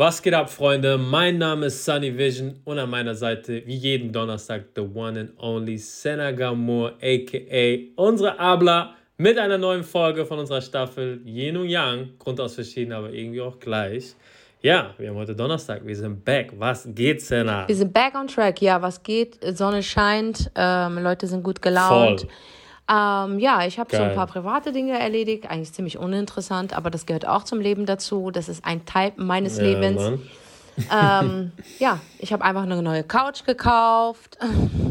Was geht ab, Freunde? Mein Name ist Sunny Vision und an meiner Seite, wie jeden Donnerstag, the one and only Senaga Moore, aka unsere Abla, mit einer neuen Folge von unserer Staffel Yin und Yang. Grund aus verschieden, aber irgendwie auch gleich. Ja, wir haben heute Donnerstag, wir sind back. Was geht, Senna? Wir sind back on track, ja, was geht? Sonne scheint, ähm, Leute sind gut gelaunt. Voll. Ähm, ja, ich habe so ein paar private Dinge erledigt, eigentlich ziemlich uninteressant, aber das gehört auch zum Leben dazu. Das ist ein Teil meines Ja, Lebens. Ähm, ja, ich habe einfach eine neue Couch gekauft.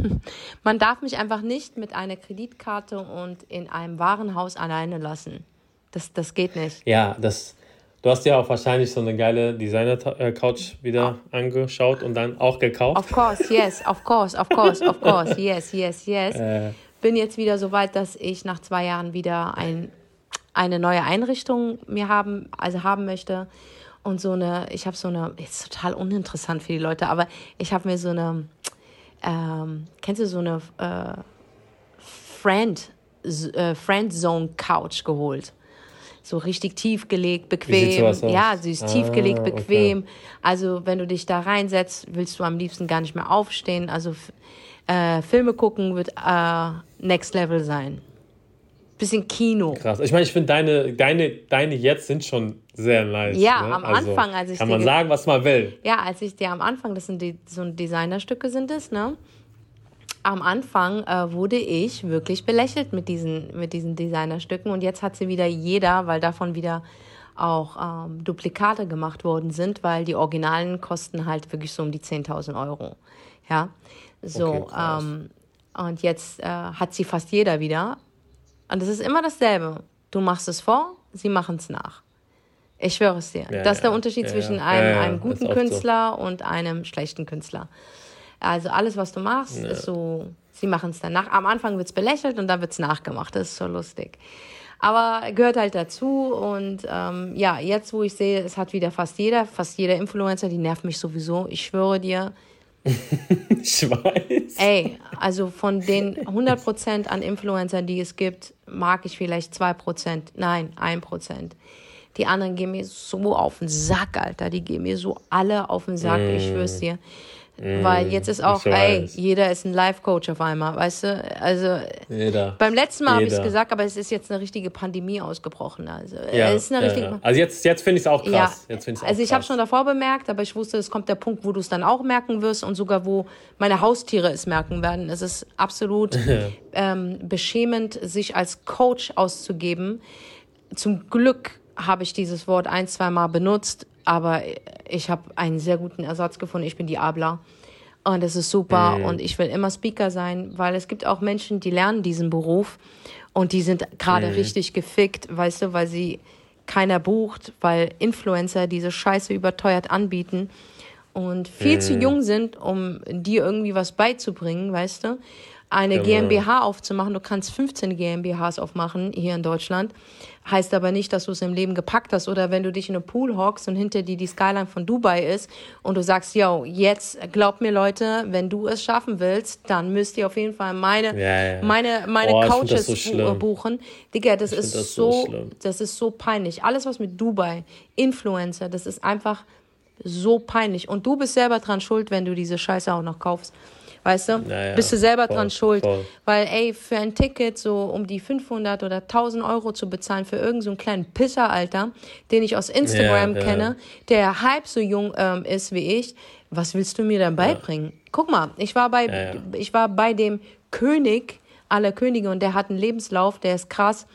Man darf mich einfach nicht mit einer Kreditkarte und in einem Warenhaus alleine lassen. Das, das geht nicht. Ja, das. Du hast ja auch wahrscheinlich so eine geile Designer-Couch wieder angeschaut und dann auch gekauft. Of course, yes, of course, of course, of course, yes, yes, yes. Äh, Bin jetzt wieder so weit, dass ich nach zwei Jahren wieder ein, eine neue Einrichtung mir haben, also haben möchte. Und so eine, ich habe so eine, ist total uninteressant für die Leute, aber ich habe mir so eine, ähm, kennst du so eine äh, Friend, äh, Friendzone Couch geholt? So richtig tief gelegt, bequem. Ja, sie ist Ah, tief gelegt, okay. bequem. Also wenn du dich da reinsetzt, willst du am liebsten gar nicht mehr aufstehen. Also äh, Filme gucken wird äh, Next Level sein. Bisschen Kino. krass. Ich meine, ich finde deine, deine, deine jetzt sind schon sehr nice. Ja, ne? am Anfang, als ich Kann man ge- sagen, was man will. Ja, als ich dir am Anfang, das sind die, so Designerstücke sind es, ne? Am Anfang äh, wurde ich wirklich belächelt mit diesen, mit diesen Designerstücken und jetzt hat sie wieder jeder, weil davon wieder auch ähm, Duplikate gemacht worden sind, weil die Originalen kosten halt wirklich so um die 10.000 Euro. Ja, so. Okay, ähm, und jetzt äh, hat sie fast jeder wieder. Und es ist immer dasselbe. Du machst es vor, sie machen es nach. Ich schwöre es dir. Ja, das ist der Unterschied ja, zwischen einem, Ja, einem guten oft so. Künstler und einem schlechten Künstler. Also alles, was du machst, ist so, sie machen es danach. Am Anfang wird es belächelt und dann wird es nachgemacht. Das ist so lustig. Aber gehört halt dazu. Und ähm, ja, jetzt, wo ich sehe, es hat wieder fast jeder, fast jeder Influencer, die nervt mich sowieso. Ich schwöre dir, Ich weiß. Ey, also von den 100% an Influencern, die es gibt, mag ich vielleicht 2%, nein, 1%. Die anderen gehen mir so auf den Sack, Alter. Die gehen mir so alle auf den Sack, ich schwör's dir. Weil jetzt ist auch, ey, jeder ist ein Life-Coach auf einmal, weißt du? Also Jeder. beim letzten Mal habe ich es gesagt, aber es ist jetzt eine richtige Pandemie ausgebrochen. Also Ja, es ist eine ja, richtige ja. Also jetzt, jetzt finde ich es auch krass. ja, Jetzt auch also ich habe schon davor bemerkt, aber ich wusste, es kommt der Punkt, wo du es dann auch merken wirst und sogar wo meine Haustiere es merken werden. Es ist absolut ähm, beschämend, sich als Coach auszugeben. Zum Glück habe ich dieses Wort ein, zwei Mal benutzt, aber ich habe einen sehr guten Ersatz gefunden. Ich bin die Abla. Und das ist super. Und ich will immer Speaker sein, weil es gibt auch Menschen, die lernen diesen Beruf und die sind gerade richtig gefickt, weißt du, weil sie keiner bucht, weil Influencer diese Scheiße überteuert anbieten und viel zu jung sind, um dir irgendwie was beizubringen, weißt du. Eine Genau. GmbH aufzumachen, du kannst 15 GmbHs aufmachen hier in Deutschland, heißt aber nicht, dass du es im Leben gepackt hast oder wenn du dich in einen Pool hockst und hinter dir die Skyline von Dubai ist und du sagst, yo, jetzt glaub mir Leute, wenn du es schaffen willst, dann müsst ihr auf jeden Fall meine, Ja, ja. meine, meine Oh, ich das so buchen. Digga, das ist das so so, das ist so peinlich. Alles, was mit Dubai, Influencer, das ist einfach so peinlich. Und du bist selber dran schuld, wenn du diese Scheiße auch noch kaufst. Weißt du? Ja, ja, bist du selber voll, dran schuld. voll. Weil, ey, für ein Ticket so um die 500 oder 1000 Euro zu bezahlen für irgendeinen so einen kleinen Pisser, Alter, den ich aus Instagram Ja, ja. kenne, der halb so jung ähm, ist wie ich, was willst du mir dann beibringen? Guck mal, ich war bei, Ja, ja. ich war bei dem König aller Könige und der hat einen Lebenslauf, der ist krass.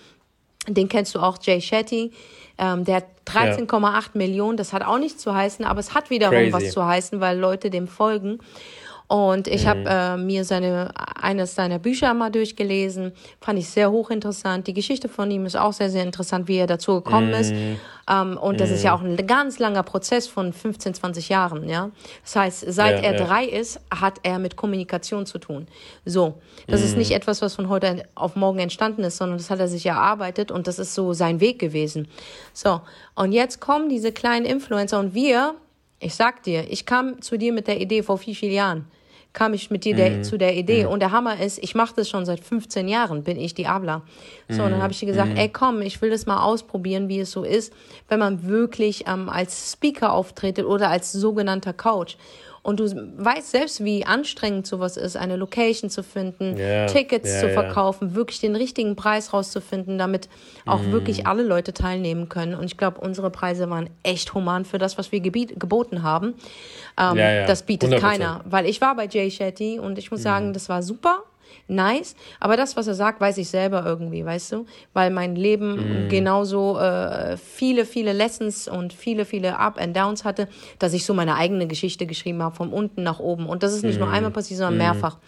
Den kennst du auch, Jay Shetty. Ähm, der hat 13,8 Millionen. Das hat auch nichts zu heißen, aber es hat wiederum Crazy. was zu heißen, weil Leute dem folgen. Und ich habe äh, mir seine, eines seiner Bücher mal durchgelesen. Fand ich sehr hochinteressant. Die Geschichte von ihm ist auch sehr, sehr interessant, wie er dazu gekommen ist. Ähm, und das ist ja auch ein ganz langer Prozess von 15, 20 Jahren. Ja? Das heißt, seit Ja, er ja. drei ist, hat er mit Kommunikation zu tun. So, das ist nicht etwas, was von heute auf morgen entstanden ist, sondern das hat er sich erarbeitet und das ist so sein Weg gewesen. So, und jetzt kommen diese kleinen Influencer und wir, ich sag dir, ich kam zu dir mit der Idee vor vier, vier Jahren. Kam ich mit dir der, zu der Idee. Und der Hammer ist, ich mache das schon seit 15 Jahren, bin ich Diabla. So, und dann habe ich dir gesagt, ey, komm, ich will das mal ausprobieren, wie es so ist, wenn man wirklich ähm, als Speaker auftritt oder als sogenannter Coach. Und du weißt selbst, wie anstrengend sowas ist, eine Location zu finden, Ja, Tickets ja, zu verkaufen, wirklich den richtigen Preis rauszufinden, damit auch Mhm. wirklich alle Leute teilnehmen können. Und ich glaube, unsere Preise waren echt human für das, was wir gebiet, geboten haben. Ähm, Das bietet 100%. keiner. Weil ich war bei Jay Shetty und ich muss Mhm. sagen, das war super. Nice, aber das, was er sagt, weiß ich selber irgendwie, weißt du? Weil mein Leben Mhm. genauso äh, viele, viele Lessons und viele, viele Up and Downs hatte, dass ich so meine eigene Geschichte geschrieben habe, von unten nach oben. Und das ist nicht nur Mhm. einmal passiert, sondern mehrfach.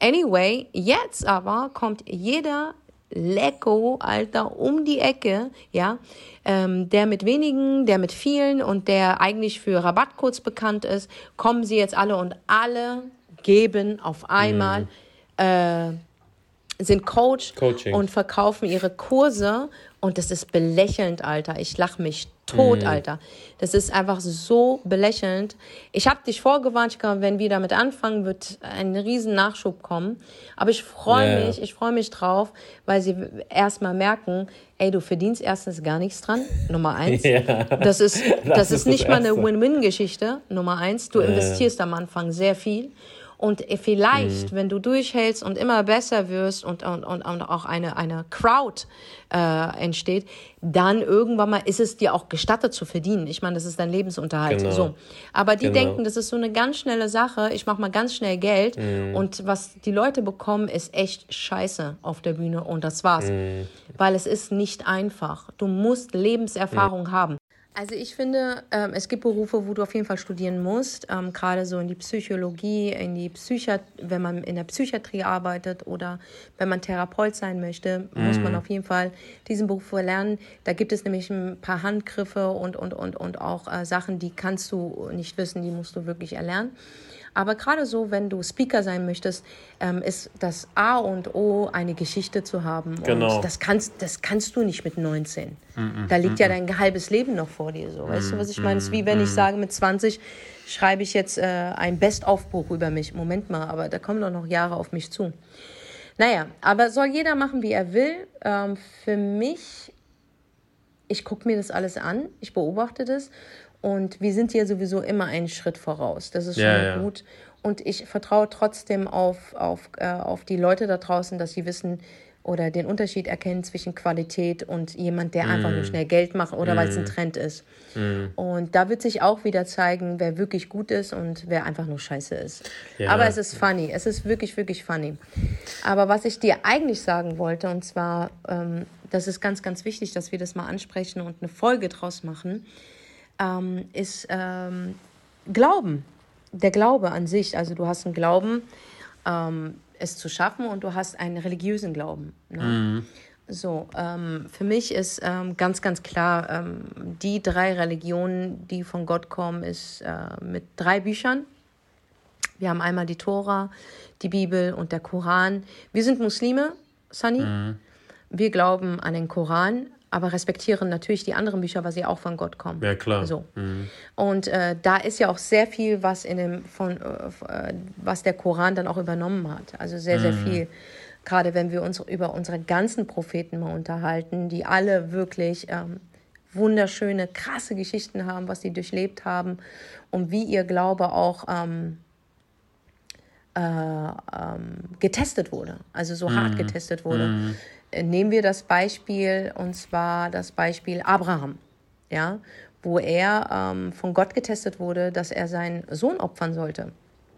Anyway, jetzt aber kommt jeder Lecko, Alter, um die Ecke, ja, ähm, der mit wenigen, der mit vielen und der eigentlich für Rabattcodes bekannt ist, kommen sie jetzt alle und alle geben auf einmal, äh, sind Coach Coaching. und verkaufen ihre Kurse und das ist belächelnd, Alter. Ich lach mich tot, Mhm. Alter. Das ist einfach so belächelnd. Ich habe dich vorgewarnt, wenn wir damit anfangen, wird ein riesen Nachschub kommen. Aber ich freue ja. mich, ich freue mich drauf, weil sie erstmal merken, ey, du verdienst erstens gar nichts dran, Nummer eins. Ja. Das ist, das, ist ist das nicht mal eine. Win-Win-Geschichte, Nummer eins. Du investierst am Anfang sehr viel. Und vielleicht, Mhm. wenn du durchhältst und immer besser wirst und, und, und, und auch eine, eine Crowd äh, entsteht, dann irgendwann mal ist es dir auch gestattet zu verdienen. Ich meine, das ist dein Lebensunterhalt. Genau. So. Aber die Genau. denken, das ist so eine ganz schnelle Sache. Ich mache mal ganz schnell Geld. Mhm. Und was die Leute bekommen, ist echt scheiße auf der Bühne. Und das war's. Mhm. Weil es ist nicht einfach. Du musst Lebenserfahrung haben. Also ich finde, ähm, es gibt Berufe, wo du auf jeden Fall studieren musst, ähm, gerade so in die Psychologie, in die Psychiat wenn man in der Psychiatrie arbeitet oder wenn man Therapeut sein möchte, muss man auf jeden Fall diesen Beruf erlernen. Da gibt es nämlich ein paar Handgriffe und, und, und, und auch äh, Sachen, die kannst du nicht wissen, die musst du wirklich erlernen. Aber gerade so, wenn du Speaker sein möchtest, ähm, ist das A und O, eine Geschichte zu haben. Genau. Und das kannst, das kannst du nicht mit 19. Da liegt ja dein halbes Leben noch vor dir. So. Weißt du, was ich meine? Es ist wie wenn ich sage, mit 20 schreibe ich jetzt äh, ein Best-of-Buch über mich. Moment mal, aber da kommen doch noch Jahre auf mich zu. Naja, aber soll jeder machen, wie er will. Ähm, für mich ich gucke mir das alles an, ich beobachte das und wir sind hier sowieso immer einen Schritt voraus. Das ist schon Ja, mal ja. gut. Und ich vertraue trotzdem auf, auf, äh, auf die Leute da draußen, dass sie wissen oder den Unterschied erkennen zwischen Qualität und jemand, der einfach Mm. nur schnell Geld macht oder weil es ein Trend ist. Und da wird sich auch wieder zeigen, wer wirklich gut ist und wer einfach nur scheiße ist. Ja. Aber es ist funny. Es ist wirklich, wirklich funny. Aber was ich dir eigentlich sagen wollte, und zwar, ähm, das ist ganz, ganz wichtig, dass wir das mal ansprechen und eine Folge draus machen, ähm, ist ähm, Glauben. Der Glaube an sich. Also du hast einen Glauben, ähm, es zu schaffen und du hast einen religiösen Glauben. Ne? So, ähm, für mich ist ähm, ganz, ganz klar, ähm, die drei Religionen, die von Gott kommen, ist äh, mit drei Büchern. Wir haben einmal die Tora, die Bibel und der Koran. Wir sind Muslime, Sunny. Wir glauben an den Koran, aber respektieren natürlich die anderen Bücher, weil sie auch von Gott kommen. Ja, klar. So. Und äh, da ist ja auch sehr viel, was in dem von äh, äh, was der Koran dann auch übernommen hat. Also sehr, sehr viel. Gerade wenn wir uns über unsere ganzen Propheten mal unterhalten, die alle wirklich ähm, wunderschöne, krasse Geschichten haben, was sie durchlebt haben und wie ihr Glaube auch ähm, äh, ähm, getestet wurde, also so hart getestet wurde. Äh, Nehmen wir das Beispiel, und zwar das Beispiel Abraham, ja, wo er ähm, von Gott getestet wurde, dass er seinen Sohn opfern sollte.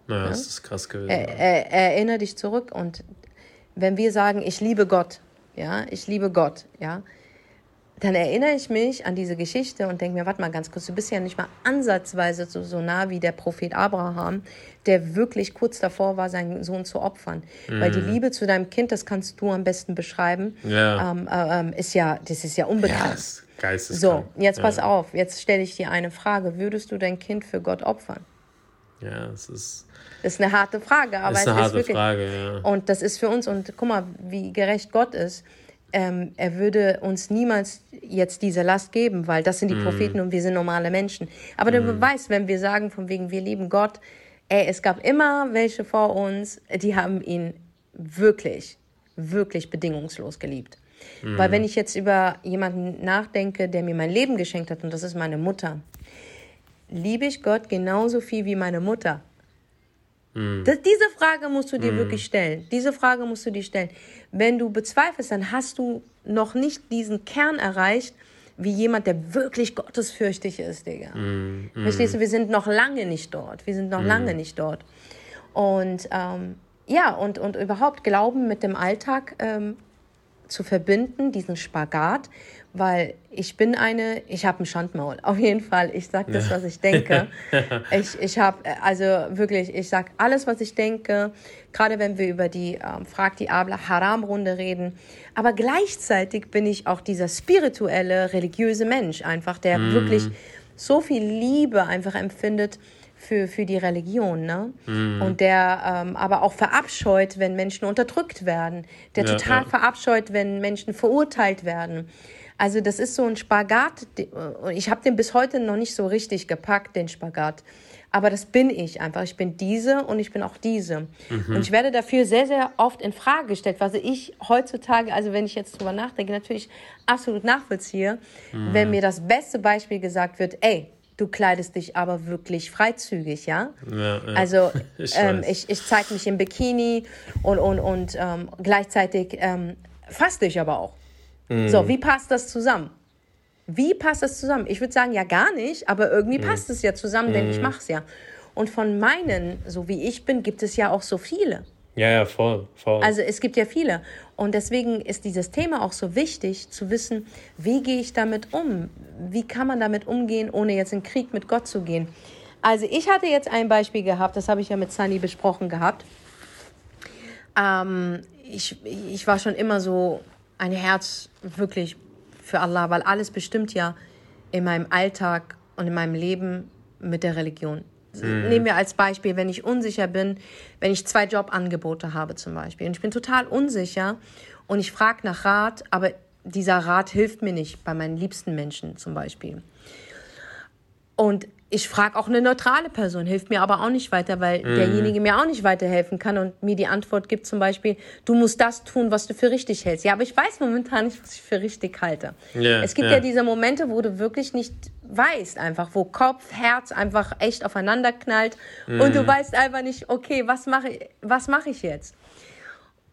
Ja, das ist krass gewesen. Er, er, erinnere dich zurück und wenn wir sagen, ich liebe Gott, ja, ich liebe Gott, ja, dann erinnere ich mich an diese Geschichte und denke mir, warte mal ganz kurz, du bist ja nicht mal ansatzweise so, so nah wie der Prophet Abraham, der wirklich kurz davor war, seinen Sohn zu opfern. Weil die Liebe zu deinem Kind, das kannst du am besten beschreiben, Ja. ähm, äh, ähm, ist ja, das ist ja ja, ist geisteskrank. so, jetzt pass ja. auf, jetzt stelle ich dir eine Frage. Würdest du dein Kind für Gott opfern? Ja, das ist, ist eine harte Frage, aber ist es eine ist harte wirklich, Frage, ja. und das ist für uns, und guck mal, wie gerecht Gott ist. Ähm, er würde uns niemals jetzt diese Last geben, weil das sind die Mhm. Propheten und wir sind normale Menschen. Aber der Beweis, wenn wir sagen, von wegen, wir lieben Gott, ey, es gab immer welche vor uns, die haben ihn wirklich, wirklich bedingungslos geliebt. Mhm. Weil wenn ich jetzt über jemanden nachdenke, der mir mein Leben geschenkt hat, und das ist meine Mutter, liebe ich Gott genauso viel wie meine Mutter? Mhm. Das, diese Frage musst du dir mhm. wirklich stellen. Diese Frage musst du dir stellen. Wenn du bezweifelst, dann hast du noch nicht diesen Kern erreicht, wie jemand, der wirklich gottesfürchtig ist, Digga. Mm, mm. Verstehst du, wir sind noch lange nicht dort. Wir sind noch mm. lange nicht dort. Und ähm, ja, und, und überhaupt Glauben mit dem Alltag ähm, zu verbinden, diesen Spagat, weil ich bin eine, ich habe ein Schandmaul, auf jeden Fall. Ich sage das, was ich denke. ich ich habe, also wirklich, ich sage alles, was ich denke, gerade wenn wir über die ähm, Frag die Abla Haram-Runde reden. Aber gleichzeitig bin ich auch dieser spirituelle, religiöse Mensch, einfach, der mm. wirklich so viel Liebe einfach empfindet für, für die Religion, ne? Mhm. Und der ähm, aber auch verabscheut, wenn Menschen unterdrückt werden, der ja, total ja. verabscheut, wenn Menschen verurteilt werden. Also das ist so ein Spagat. Ich habe den bis heute noch nicht so richtig gepackt, den Spagat. Aber das bin ich einfach. Ich bin diese und ich bin auch diese. Mhm. Und ich werde dafür sehr, sehr oft in Frage gestellt, was ich heutzutage, also wenn ich jetzt drüber nachdenke, natürlich absolut nachvollziehe, mhm. wenn mir das beste Beispiel gesagt wird, ey, du kleidest dich aber wirklich freizügig, ja? ja, ja. Also ich, ähm, ich, ich zeige mich im Bikini und, und, und ähm, gleichzeitig ähm, faste ich aber auch. Mhm. So, wie passt das zusammen? Wie passt das zusammen? Ich würde sagen, ja gar nicht, aber irgendwie mhm. passt es ja zusammen, denn ich mhm. mache es ja. Und von meinen, so wie ich bin, gibt es ja auch so viele. Ja, ja, voll, voll. Also es gibt ja viele. Und deswegen ist dieses Thema auch so wichtig, zu wissen, wie gehe ich damit um? Wie kann man damit umgehen, ohne jetzt in Krieg mit Gott zu gehen? Also ich hatte jetzt ein Beispiel gehabt, das habe ich ja mit Sunny besprochen gehabt. Ähm, ich, ich war schon immer so ein Herz wirklich für Allah, weil alles bestimmt ja in meinem Alltag und in meinem Leben mit der Religion. Mhm. Nehmen wir als Beispiel, wenn ich unsicher bin, wenn ich zwei Jobangebote habe zum Beispiel und ich bin total unsicher und ich frage nach Rat, aber dieser Rat hilft mir nicht bei meinen liebsten Menschen zum Beispiel. Und ich frage auch eine neutrale Person, hilft mir aber auch nicht weiter, weil mm. derjenige mir auch nicht weiterhelfen kann und mir die Antwort gibt zum Beispiel, du musst das tun, was du für richtig hältst. Ja, aber ich weiß momentan nicht, was ich für richtig halte. Yeah, es gibt yeah. ja diese Momente, wo du wirklich nicht weißt, einfach, wo Kopf, Herz einfach echt aufeinander knallt mm. und du mhm. weißt einfach nicht, okay, was mache ich, was mache ich jetzt?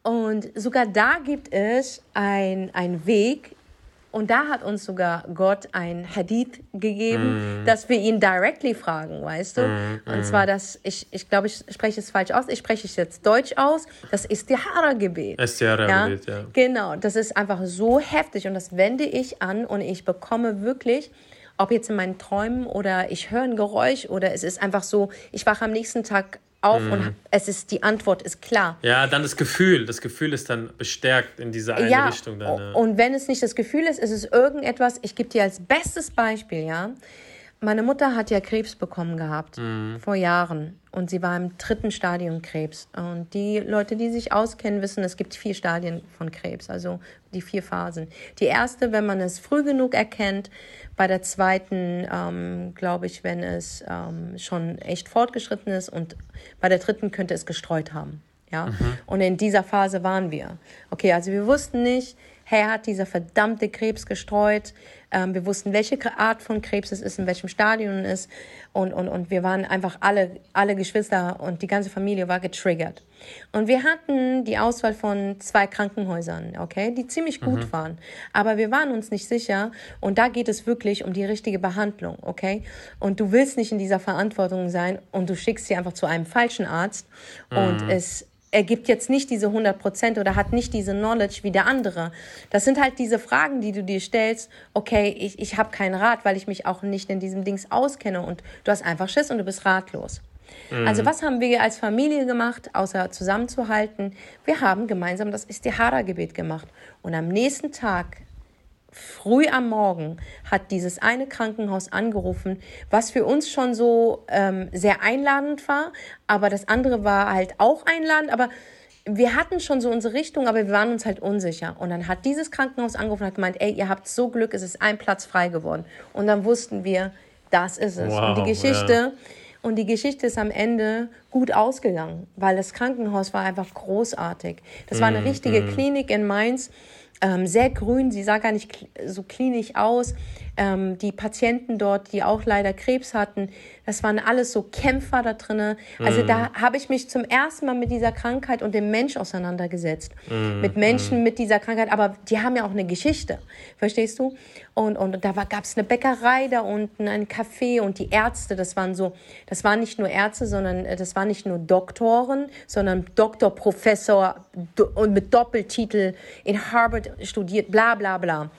Und sogar da gibt es ein Weg, und da hat uns sogar Gott ein Hadith gegeben, mm. dass wir ihn directly fragen, weißt du? Mm, mm. Und zwar das, ich, ich glaube, ich spreche es falsch aus, ich spreche es jetzt deutsch aus, das Istihara-Gebet. Istihara-Gebet, ja? ja. Genau, das ist einfach so heftig und das wende ich an und ich bekomme wirklich ob jetzt in meinen Träumen oder ich höre ein Geräusch oder es ist einfach so, ich wache am nächsten Tag auf mm. und mhm. es ist, die Antwort ist klar. Ja, dann das Gefühl. Das Gefühl ist dann bestärkt in diese eine ja, Richtung. Dann, ja. Und wenn es nicht das Gefühl ist, ist es irgendetwas, ich gebe dir als bestes Beispiel, ja. Meine Mutter hat ja Krebs bekommen gehabt mm. vor Jahren und sie war im dritten Stadium Krebs. Und die Leute, die sich auskennen, wissen, es gibt vier Stadien von Krebs, also die vier Phasen. Die erste, wenn man es früh genug erkennt, bei der zweiten, ähm, glaube ich, wenn es ähm, schon echt fortgeschritten ist und bei der dritten könnte es gestreut haben. Ja? Mhm. Und in dieser Phase waren wir. Okay, also wir wussten nicht, hey, hat dieser verdammte Krebs gestreut. Ähm, wir wussten, welche Art von Krebs es ist, in welchem Stadium es ist. Und, und, und wir waren einfach alle, alle Geschwister und die ganze Familie war getriggert. Und wir hatten die Auswahl von zwei Krankenhäusern, okay, die ziemlich gut mhm. waren. Aber wir waren uns nicht sicher. Und da geht es wirklich um die richtige Behandlung, okay? Und du willst nicht in dieser Verantwortung sein und du schickst sie einfach zu einem falschen Arzt. Mhm. Und es er gibt jetzt nicht diese 100 Prozent oder hat nicht diese Knowledge wie der andere. Das sind halt diese Fragen, die du dir stellst. Okay, ich, ich habe keinen Rat, weil ich mich auch nicht in diesem Dings auskenne und du hast einfach Schiss und du bist ratlos. Mhm. Also was haben wir als Familie gemacht, außer zusammenzuhalten? Wir haben gemeinsam das Istihara-Gebet gemacht. Und am nächsten Tag früh am Morgen hat dieses eine Krankenhaus angerufen, was für uns schon so ähm, sehr einladend war, aber das andere war halt auch einladend, aber wir hatten schon so unsere Richtung, aber wir waren uns halt unsicher. Und dann hat dieses Krankenhaus angerufen und hat gemeint, ey, ihr habt so Glück, es ist ein Platz frei geworden. Und dann wussten wir, das ist es. Wow, und die Geschichte, ja. und die Geschichte ist am Ende gut ausgegangen, weil das Krankenhaus war einfach großartig. Das war eine Mm, richtige mm. Klinik in Mainz, ähm, sehr grün, sie sah gar nicht so klinisch aus. Ähm, die Patienten dort, die auch leider Krebs hatten, das waren alles so Kämpfer da drinne. Also da habe ich mich zum ersten Mal mit dieser Krankheit und dem Mensch auseinandergesetzt. mit Menschen mit dieser Krankheit, aber die haben ja auch eine Geschichte, verstehst du? Und, und da gab es eine Bäckerei da unten, ein Café und die Ärzte, das waren so, das waren nicht nur Ärzte, sondern äh, das waren nicht nur Doktoren, sondern Doktor, Professor und mit Doppeltitel in Harvard studiert, bla bla bla.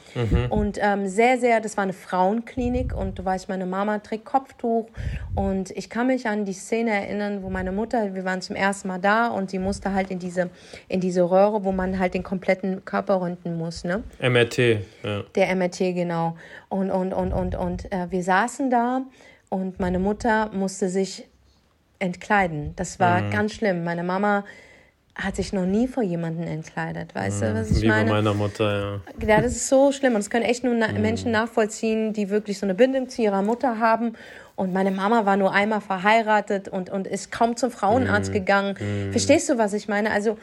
Und ähm, sehr, sehr, das war eine Frauenklinik und du weißt, meine Mama trägt Kopftuch und ich kann mich an die Szene erinnern, wo meine Mutter, wir waren zum ersten Mal da und sie musste halt in diese, in diese Röhre, wo man halt den kompletten Körper röntgen muss, ne? MRT, ja. Der MRT, genau. Und, und, und, und, und äh, wir saßen da und meine Mutter musste sich entkleiden. Das war Mhm. ganz schlimm. Meine Mama hat sich noch nie vor jemanden entkleidet. Weißt du, was ich Mhm. Wie bei meine? meiner Mutter, ja. Ja, das ist so schlimm. Und das können echt nur Mhm. na Menschen nachvollziehen, die wirklich so eine Bindung zu ihrer Mutter haben. Und meine Mama war nur einmal verheiratet und, und ist kaum zum Frauenarzt Mhm. gegangen. Verstehst du, was ich meine? Also,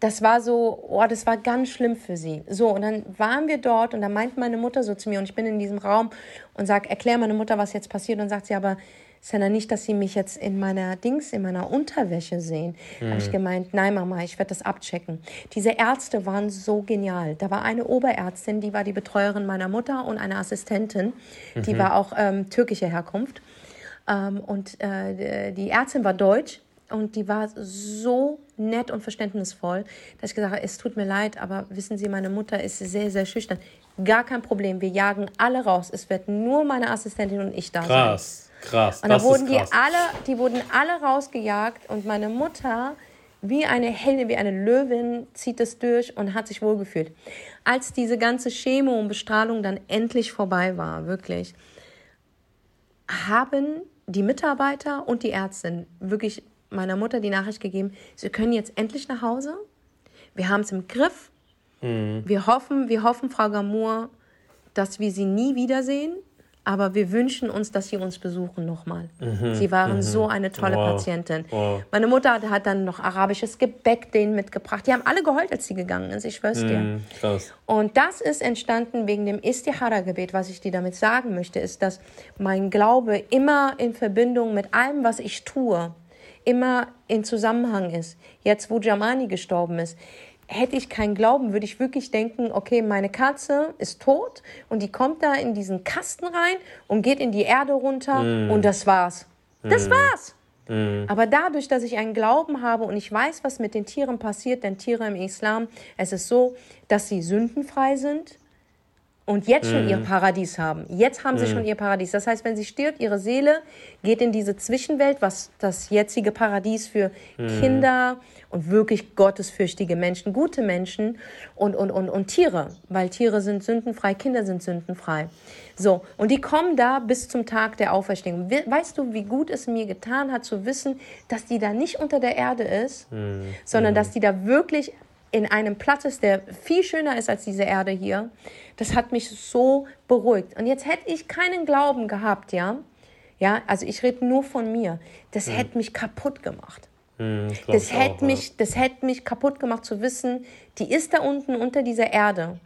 das war so, oh, das war ganz schlimm für sie. So, und dann waren wir dort und dann meint meine Mutter so zu mir und ich bin in diesem Raum und sag, erklär meine Mutter, was jetzt passiert. Und sagt sie, aber Senna, nicht, dass sie mich jetzt in meiner Dings, in meiner Unterwäsche sehen. Habe ich gemeint, nein, Mama, ich werde das abchecken. Diese Ärzte waren so genial. Da war eine Oberärztin, die war die Betreuerin meiner Mutter und eine Assistentin, die war auch ähm, türkischer Herkunft. Ähm, und äh, die Ärztin war deutsch und die war so nett und verständnisvoll, dass ich gesagt habe, es tut mir leid, aber wissen Sie, meine Mutter ist sehr, sehr schüchtern. Gar kein Problem, wir jagen alle raus. Es wird nur meine Assistentin und ich da sein. Krass, krass. Und da wurden die alle, die wurden alle rausgejagt und meine Mutter wie eine Heldin, wie eine Löwin zieht es durch und hat sich wohlgefühlt. Als diese ganze Chemo und Bestrahlung dann endlich vorbei war, wirklich, haben die Mitarbeiter und die Ärztin wirklich meiner Mutter die Nachricht gegeben, sie können jetzt endlich nach Hause. Wir haben es im Griff. Wir hoffen, wir hoffen, Frau Gamour, dass wir sie nie wiedersehen. Aber wir wünschen uns, dass sie uns besuchen nochmal. Sie waren so eine tolle Wow. Patientin. Wow. Meine Mutter hat, hat dann noch arabisches Gebäck denen mitgebracht. Die haben alle geheult, als sie gegangen ist. Ich schwör's dir. Mhm. Und das ist entstanden wegen dem Istihara-Gebet. Was ich dir damit sagen möchte, ist, dass mein Glaube immer in Verbindung mit allem, was ich tue, immer in Zusammenhang ist. Jetzt, wo Jamani gestorben ist, hätte ich keinen Glauben, würde ich wirklich denken, okay, meine Katze ist tot und die kommt da in diesen Kasten rein und geht in die Erde runter und das war's. Das war's. Aber dadurch, dass ich einen Glauben habe und ich weiß, was mit den Tieren passiert, denn Tiere im Islam, es ist so, dass sie sündenfrei sind und jetzt schon ihr Paradies haben. Jetzt haben sie schon ihr Paradies. Das heißt, wenn sie stirbt, ihre Seele geht in diese Zwischenwelt, was das jetzige Paradies für Kinder und wirklich gottesfürchtige Menschen, gute Menschen und, und, und, und Tiere, weil Tiere sind sündenfrei, Kinder sind sündenfrei. So, und die kommen da bis zum Tag der Auferstehung. We- Weißt du, wie gut es mir getan hat zu wissen, dass die da nicht unter der Erde ist, sondern dass die da wirklich in einem Platz ist, der viel schöner ist als diese Erde hier. Das hat mich so beruhigt. Und jetzt hätte ich keinen Glauben gehabt, ja. Ja, also ich rede nur von mir. Das hätte mich kaputt gemacht. Mhm, Das ich auch, hätte ja. mich, das hätte mich kaputt gemacht zu wissen, die ist da unten unter dieser Erde.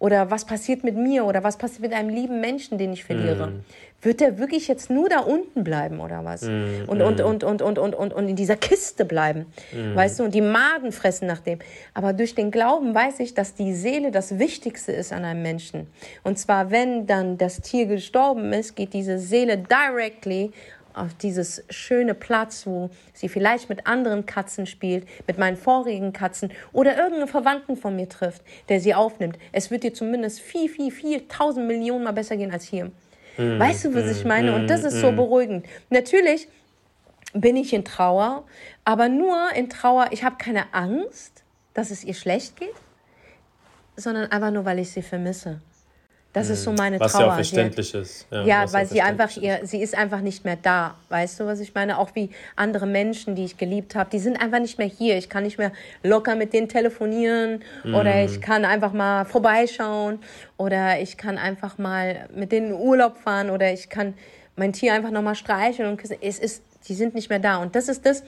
Oder was passiert mit mir? Oder was passiert mit einem lieben Menschen, den ich verliere? Mhm. Wird der wirklich jetzt nur da unten bleiben oder was? Mhm. Und, und, und, und, und, und, und, und in dieser Kiste bleiben. Mhm. Weißt du, und die Maden fressen nach dem. Aber durch den Glauben weiß ich, dass die Seele das Wichtigste ist an einem Menschen. Und zwar, wenn dann das Tier gestorben ist, geht diese Seele directly auf dieses schöne Platz, wo sie vielleicht mit anderen Katzen spielt, mit meinen vorigen Katzen oder irgendeinen Verwandten von mir trifft, der sie aufnimmt. Es wird dir zumindest viel, viel, viel, tausend Millionen mal besser gehen als hier. weißt du, was ich meine? Und das ist so beruhigend. Natürlich bin ich in Trauer, aber nur in Trauer, ich habe keine Angst, dass es ihr schlecht geht, sondern einfach nur, weil ich sie vermisse. Das ist so meine Was Trauer. ja auch Sie verständlich ist. ja, was weil sie einfach ihr, sie ist einfach nicht mehr da. Weißt du, was ich meine? Auch wie andere Menschen, die ich geliebt habe, die sind einfach nicht mehr hier. Ich kann nicht mehr locker mit denen telefonieren oder Mhm. ich kann einfach mal vorbeischauen oder ich kann einfach mal mit denen in Urlaub fahren oder ich kann mein Tier einfach noch mal streicheln und küssen. Es ist, die sind nicht mehr da und das ist das,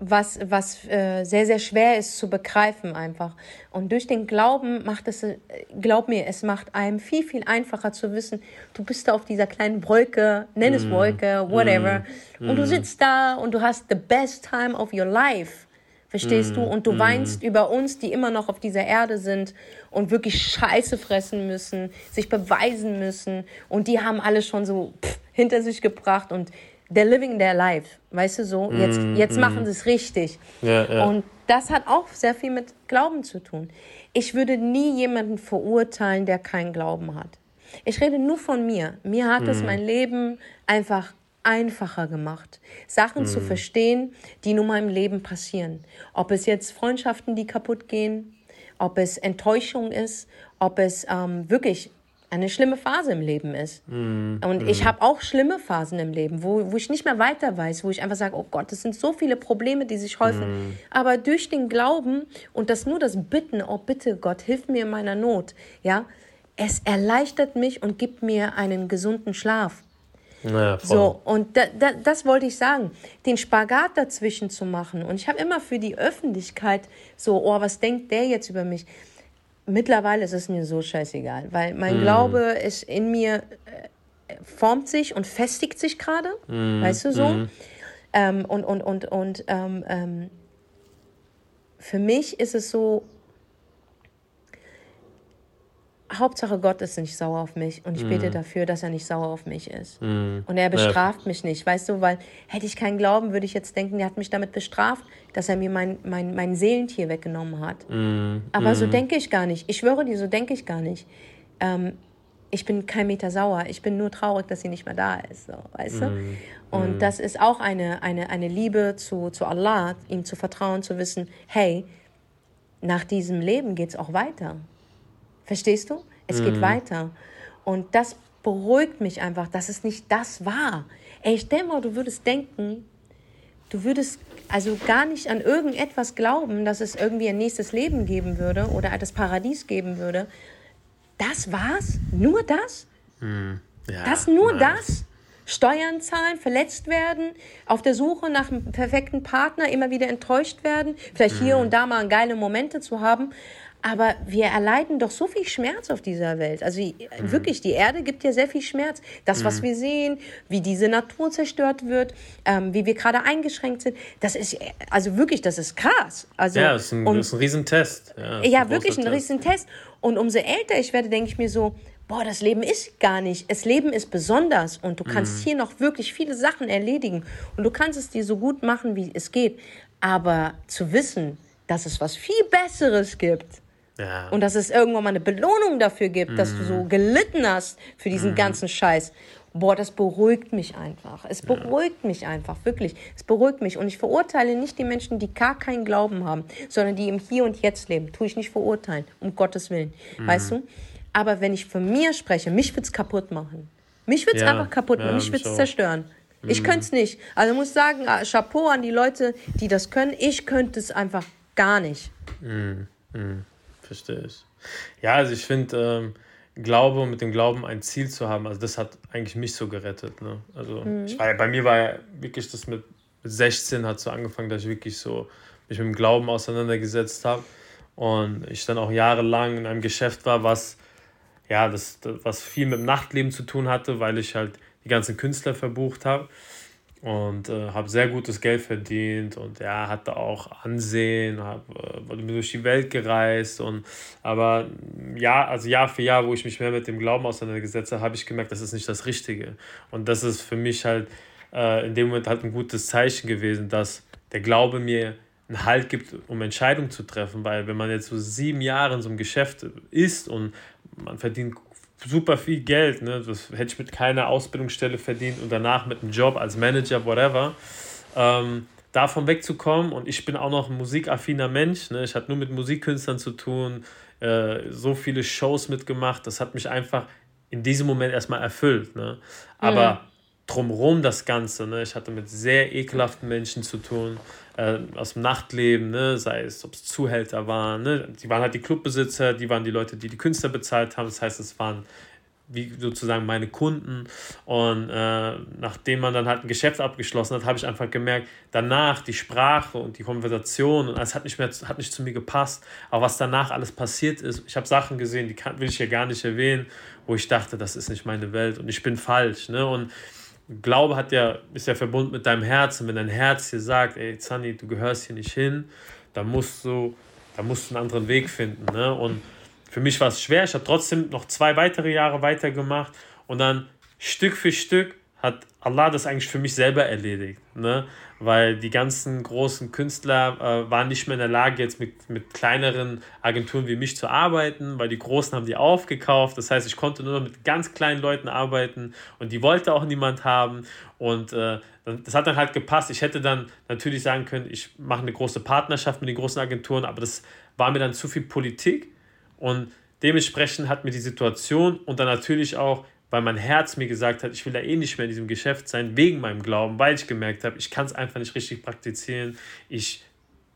was, was äh, sehr, sehr schwer ist zu begreifen einfach. Und durch den Glauben macht es, äh, glaub mir, es macht einem viel, viel einfacher zu wissen, du bist da auf dieser kleinen Wolke, nenn es mm. Wolke, whatever, mm. und du mm. sitzt da und du hast the best time of your life. Verstehst mm. du? Und du mm. weinst über uns, die immer noch auf dieser Erde sind und wirklich Scheiße fressen müssen, sich beweisen müssen. Und die haben alle schon so pff, hinter sich gebracht und they're living their life, weißt du so? Jetzt, mm, jetzt mm. machen sie es richtig. Ja, ja. Und das hat auch sehr viel mit Glauben zu tun. Ich würde nie jemanden verurteilen, der keinen Glauben hat. Ich rede nur von mir. Mir hat mm. es mein Leben einfach einfacher gemacht, Sachen zu mm. verstehen, die nur meinem Leben passieren. Ob es jetzt Freundschaften, die kaputt gehen, ob es Enttäuschung ist, ob es ähm, wirklich eine schlimme Phase im Leben ist. Mm, und mm. ich habe auch schlimme Phasen im Leben, wo, wo ich nicht mehr weiter weiß, wo ich einfach sage, oh Gott, das sind so viele Probleme, die sich häufen. Mm. Aber durch den Glauben und das nur das Bitten, oh bitte Gott, hilf mir in meiner Not, ja, es erleichtert mich und gibt mir einen gesunden Schlaf. Ja, so, und da, da, das wollte ich sagen, den Spagat dazwischen zu machen. Und ich habe immer für die Öffentlichkeit so, oh, was denkt der jetzt über mich? Mittlerweile ist es mir so scheißegal, weil mein mm. Glaube ist in mir, äh, formt sich und festigt sich gerade, mm. weißt du so? Mm. Ähm, und und, und, und ähm, ähm, für mich ist es so, Hauptsache Gott ist nicht sauer auf mich und ich mm. bete dafür, dass er nicht sauer auf mich ist. Mm. Und er bestraft ja. mich nicht, weißt du, weil hätte ich keinen Glauben, würde ich jetzt denken, er hat mich damit bestraft, dass er mir mein, mein, mein Seelentier weggenommen hat. Mm. Aber so mm. denke ich gar nicht. Ich schwöre dir, so denke ich gar nicht. Ähm, ich bin kein Meter sauer, ich bin nur traurig, dass sie nicht mehr da ist, so, weißt du? Mm. Und das ist auch eine, eine, eine Liebe zu, zu Allah, ihm zu vertrauen, zu wissen, hey, nach diesem Leben geht es auch weiter. Verstehst du? Es mhm. geht weiter. Und das beruhigt mich einfach, dass es nicht das war. Ey, stell mal, du würdest denken, du würdest also gar nicht an irgendetwas glauben, dass es irgendwie ein nächstes Leben geben würde oder das Paradies geben würde. Das war's? Nur das? Mhm. Ja, das nur nice. das? Steuern zahlen, verletzt werden, auf der Suche nach einem perfekten Partner, immer wieder enttäuscht werden, vielleicht mhm. hier und da mal geile Momente zu haben, aber wir erleiden doch so viel Schmerz auf dieser Welt. Also mhm. wirklich, die Erde gibt ja sehr viel Schmerz. Das, was mhm. wir sehen, wie diese Natur zerstört wird, ähm, wie wir gerade eingeschränkt sind, das ist, also wirklich, das ist krass. Also, ja, das ist ein, und, das ist ein Riesentest. Ja, ja ein wirklich ein Test. Riesentest. Und umso älter ich werde, denke ich mir so, boah, das Leben ist gar nicht. Das Leben ist besonders und du kannst mhm. hier noch wirklich viele Sachen erledigen und du kannst es dir so gut machen, wie es geht. Aber zu wissen, dass es was viel Besseres gibt, ja. Und dass es irgendwann mal eine Belohnung dafür gibt, mm. dass du so mhm. gelitten hast für diesen mm. ganzen Scheiß. Boah, das beruhigt mich einfach. Es beruhigt ja. mich einfach, wirklich. Es beruhigt mich. Und ich verurteile nicht die Menschen, die gar keinen Glauben haben, sondern die im Hier und Jetzt leben. Tue ich nicht verurteilen, um Gottes Willen. Mm. Weißt du? Aber wenn ich von mir spreche, mich wird es kaputt machen. Mich wird es ja. einfach kaputt machen. mich wird es zerstören. Ich könnte es nicht. Also muss sagen, ah, Chapeau an die Leute, die das können. Ich könnte es einfach gar nicht. Mm verstehe ich. Ja, also ich finde, ähm, Glaube und mit dem Glauben ein Ziel zu haben, also das hat eigentlich mich so gerettet. Ne? Also mhm. ich war, bei mir war ja wirklich das mit, mit 16 hat so angefangen, dass ich wirklich so mich mit dem Glauben auseinandergesetzt habe und ich dann auch jahrelang in einem Geschäft war, was ja, das, das was viel mit dem Nachtleben zu tun hatte, weil ich halt die ganzen Künstler verbucht habe und äh, habe sehr gutes Geld verdient und ja, hatte auch Ansehen, hab, äh, durch die Welt gereist und aber ja, also Jahr für Jahr, wo ich mich mehr mit dem Glauben auseinandergesetzt habe, habe ich gemerkt, das ist nicht das Richtige. Und das ist für mich halt äh, in dem Moment halt ein gutes Zeichen gewesen, dass der Glaube mir einen Halt gibt, um Entscheidungen zu treffen, weil wenn man jetzt so sieben Jahre in so einem Geschäft ist und man verdient super viel Geld. Ne? Das hätte ich mit keiner Ausbildungsstelle verdient und danach mit einem Job als Manager, whatever. Ähm, davon wegzukommen und ich bin auch noch ein musikaffiner Mensch. Ne? Ich hatte nur mit Musikkünstlern zu tun, äh, so viele Shows mitgemacht. Das hat mich einfach in diesem Moment erstmal erfüllt. Ne? Aber mhm. drumherum das Ganze, ne? ich hatte mit sehr ekelhaften Menschen zu tun äh, aus dem Nachtleben, ne? sei es, ob es Zuhälter waren, ne? die waren halt die Clubbesitzer, die waren die Leute, die die Künstler bezahlt haben, das heißt, es waren wie sozusagen meine Kunden. Und äh, nachdem man dann halt ein Geschäft abgeschlossen hat, habe ich einfach gemerkt, danach die Sprache und die Konversation, und es hat nicht mehr hat nicht zu mir gepasst. Aber was danach alles passiert ist, ich habe Sachen gesehen, die kann, will ich hier gar nicht erwähnen, wo ich dachte, das ist nicht meine Welt und ich bin falsch. Ne? Und Glaube hat ja, ist ja verbunden mit deinem Herzen. Wenn dein Herz dir sagt, ey, Zani, du gehörst hier nicht hin, dann musst du, dann musst du einen anderen Weg finden. Ne? Und für mich war es schwer. Ich habe trotzdem noch zwei weitere Jahre weitergemacht und dann Stück für Stück hat Allah das eigentlich für mich selber erledigt. Ne? Weil die ganzen großen Künstler äh, waren nicht mehr in der Lage, jetzt mit, mit kleineren Agenturen wie mich zu arbeiten, weil die Großen haben die aufgekauft. Das heißt, ich konnte nur noch mit ganz kleinen Leuten arbeiten und die wollte auch niemand haben. Und äh, das hat dann halt gepasst. Ich hätte dann natürlich sagen können, ich mache eine große Partnerschaft mit den großen Agenturen, aber das war mir dann zu viel Politik. Und dementsprechend hat mir die Situation und dann natürlich auch, weil mein Herz mir gesagt hat, ich will da eh nicht mehr in diesem Geschäft sein, wegen meinem Glauben, weil ich gemerkt habe, ich kann es einfach nicht richtig praktizieren. Ich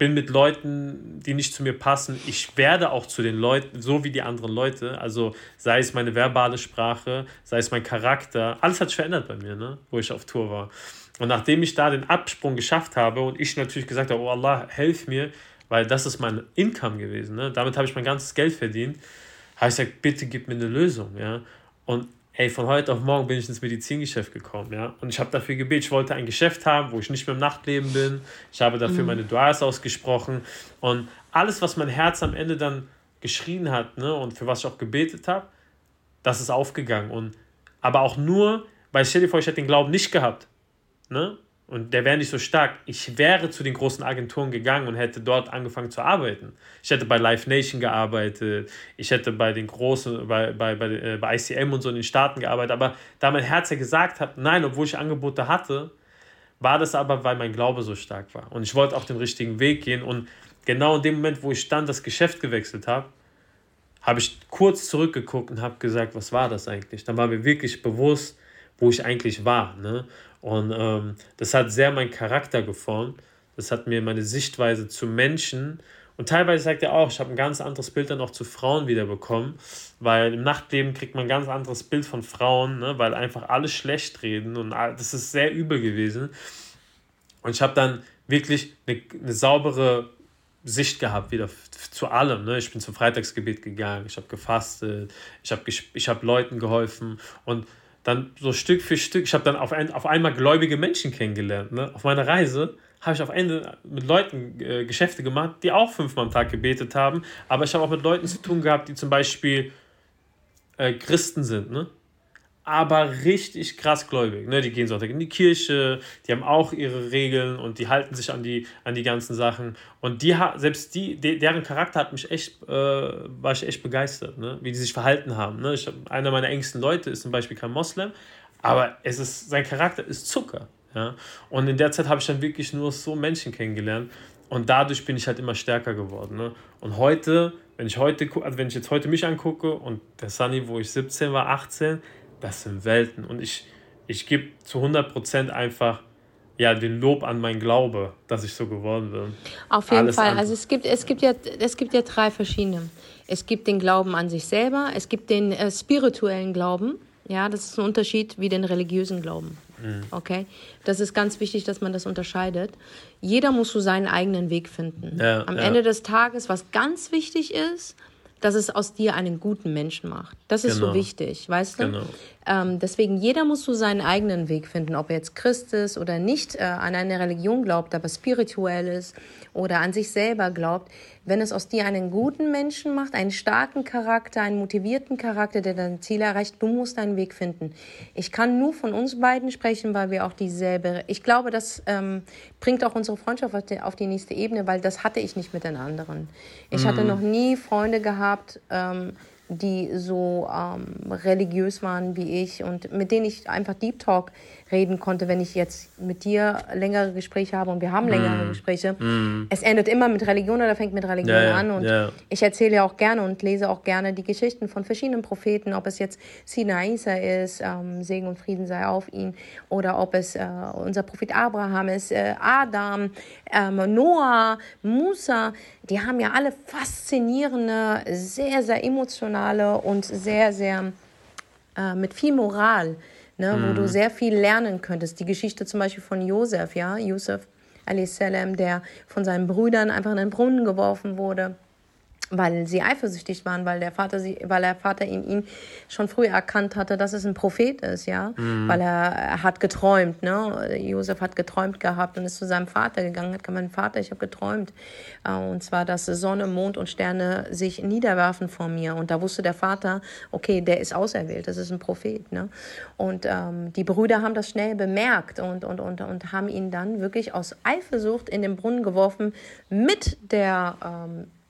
bin mit Leuten, die nicht zu mir passen. Ich werde auch zu den Leuten, so wie die anderen Leute. Also sei es meine verbale Sprache, sei es mein Charakter. Alles hat sich verändert bei mir, ne? wo ich auf Tour war. Und nachdem ich da den Absprung geschafft habe und ich natürlich gesagt habe, oh Allah, helf mir, weil das ist mein Income gewesen. Ne? Damit habe ich mein ganzes Geld verdient. Habe ich gesagt, bitte gib mir eine Lösung. Ja? Und ey, von heute auf morgen bin ich ins Medizingeschäft gekommen. Ja? Und ich habe dafür gebetet, ich wollte ein Geschäft haben, wo ich nicht mehr im Nachtleben bin. Ich habe dafür mhm. meine Duas ausgesprochen. Und alles, was mein Herz am Ende dann geschrien hat ne? und für was ich auch gebetet habe, das ist aufgegangen. Und, aber auch nur, weil stell dir vor, ich hätte den Glauben nicht gehabt. Ne? Und der wäre nicht so stark. Ich wäre zu den großen Agenturen gegangen und hätte dort angefangen zu arbeiten. Ich hätte bei Live Nation gearbeitet, ich hätte bei den großen, bei, bei, bei, äh, bei ICM und so in den Staaten gearbeitet. Aber da mein Herz ja gesagt hat, nein, obwohl ich Angebote hatte, war das aber, weil mein Glaube so stark war. Und ich wollte auch den richtigen Weg gehen. Und genau in dem Moment, wo ich dann das Geschäft gewechselt habe, habe ich kurz zurückgeguckt und habe gesagt, was war das eigentlich? Dann war mir wirklich bewusst, wo ich eigentlich war. Ne? Und ähm, das hat sehr meinen Charakter geformt. Das hat mir meine Sichtweise zu Menschen und teilweise sagt er auch, ich habe ein ganz anderes Bild dann auch zu Frauen wieder bekommen, weil im Nachtleben kriegt man ein ganz anderes Bild von Frauen, ne, weil einfach alle schlecht reden und das ist sehr übel gewesen. Und ich habe dann wirklich eine, eine saubere Sicht gehabt wieder zu allem. Ne? Ich bin zum Freitagsgebet gegangen, ich habe gefastet, ich habe ich hab Leuten geholfen und dann so Stück für Stück, ich habe dann auf, ein, auf einmal gläubige Menschen kennengelernt. Ne? Auf meiner Reise habe ich auf Ende mit Leuten äh, Geschäfte gemacht, die auch fünfmal am Tag gebetet haben. Aber ich habe auch mit Leuten zu tun gehabt, die zum Beispiel äh, Christen sind. Ne? Aber richtig krass gläubig. Ne? Die gehen Sonntag in die Kirche, die haben auch ihre Regeln und die halten sich an die, an die ganzen Sachen. Und die selbst die, de, deren Charakter hat mich echt, äh, war ich echt begeistert, ne? wie die sich verhalten haben. Ne? Ich, einer meiner engsten Leute ist zum Beispiel kein Moslem, aber es ist, sein Charakter ist Zucker. Ja? Und in der Zeit habe ich dann wirklich nur so Menschen kennengelernt. Und dadurch bin ich halt immer stärker geworden. Ne? Und heute, wenn ich heute, also wenn ich jetzt heute mich angucke und der Sunny, wo ich 17 war, 18, das sind Welten. Und ich, ich gebe zu 100% einfach ja, den Lob an mein Glaube, dass ich so geworden bin. Auf jeden Alles Fall. Andere. Also es gibt, es, gibt ja, es gibt ja drei verschiedene. Es gibt den Glauben an sich selber, es gibt den äh, spirituellen Glauben. Ja, das ist ein Unterschied wie den religiösen Glauben. Mhm. Okay? Das ist ganz wichtig, dass man das unterscheidet. Jeder muss so seinen eigenen Weg finden. Ja, Am ja. Ende des Tages, was ganz wichtig ist, dass es aus dir einen guten Menschen macht. Das ist genau. so wichtig, weißt du? Genau. Ähm, deswegen, jeder muss so seinen eigenen Weg finden, ob er jetzt Christ ist oder nicht äh, an eine Religion glaubt, aber spirituell ist oder an sich selber glaubt. Wenn es aus dir einen guten Menschen macht, einen starken Charakter, einen motivierten Charakter, der dein Ziel erreicht, du musst deinen Weg finden. Ich kann nur von uns beiden sprechen, weil wir auch dieselbe. Ich glaube, das ähm, bringt auch unsere Freundschaft auf die, auf die, nächste Ebene, weil das hatte ich nicht mit den anderen. Ich mhm. hatte noch nie Freunde gehabt, ähm, die so ähm, religiös waren wie ich und mit denen ich einfach Deep Talk reden konnte, wenn ich jetzt mit dir längere Gespräche habe und wir haben längere mm. Gespräche. Mm. Es endet immer mit Religion oder fängt mit Religion ja, an. Und ja. ich erzähle ja auch gerne und lese auch gerne die Geschichten von verschiedenen Propheten, ob es jetzt Sina Isa ist, ähm, Segen und Frieden sei auf ihn, oder ob es äh, unser Prophet Abraham ist, äh, Adam, ähm, Noah, Musa. Die haben ja alle faszinierende, sehr, sehr emotionale und sehr, sehr äh, mit viel Moral, ne, wo du sehr viel lernen könntest. Die Geschichte zum Beispiel von Josef, ja, Josef salam, der von seinen Brüdern einfach in den Brunnen geworfen wurde weil sie eifersüchtig waren, weil der Vater sie, weil der Vater in ihm schon früh erkannt hatte, dass es ein Prophet ist, ja, mhm. weil er, er, hat geträumt, ne, Josef hat geträumt gehabt und ist zu seinem Vater gegangen, hat gesagt, mein Vater, ich habe geträumt, äh, und zwar, dass Sonne, Mond und Sterne sich niederwerfen vor mir, und da wusste der Vater, okay, der ist auserwählt, das ist ein Prophet, ne, und ähm, die Brüder haben das schnell bemerkt und und und und haben ihn dann wirklich aus Eifersucht in den Brunnen geworfen mit der ähm, äh,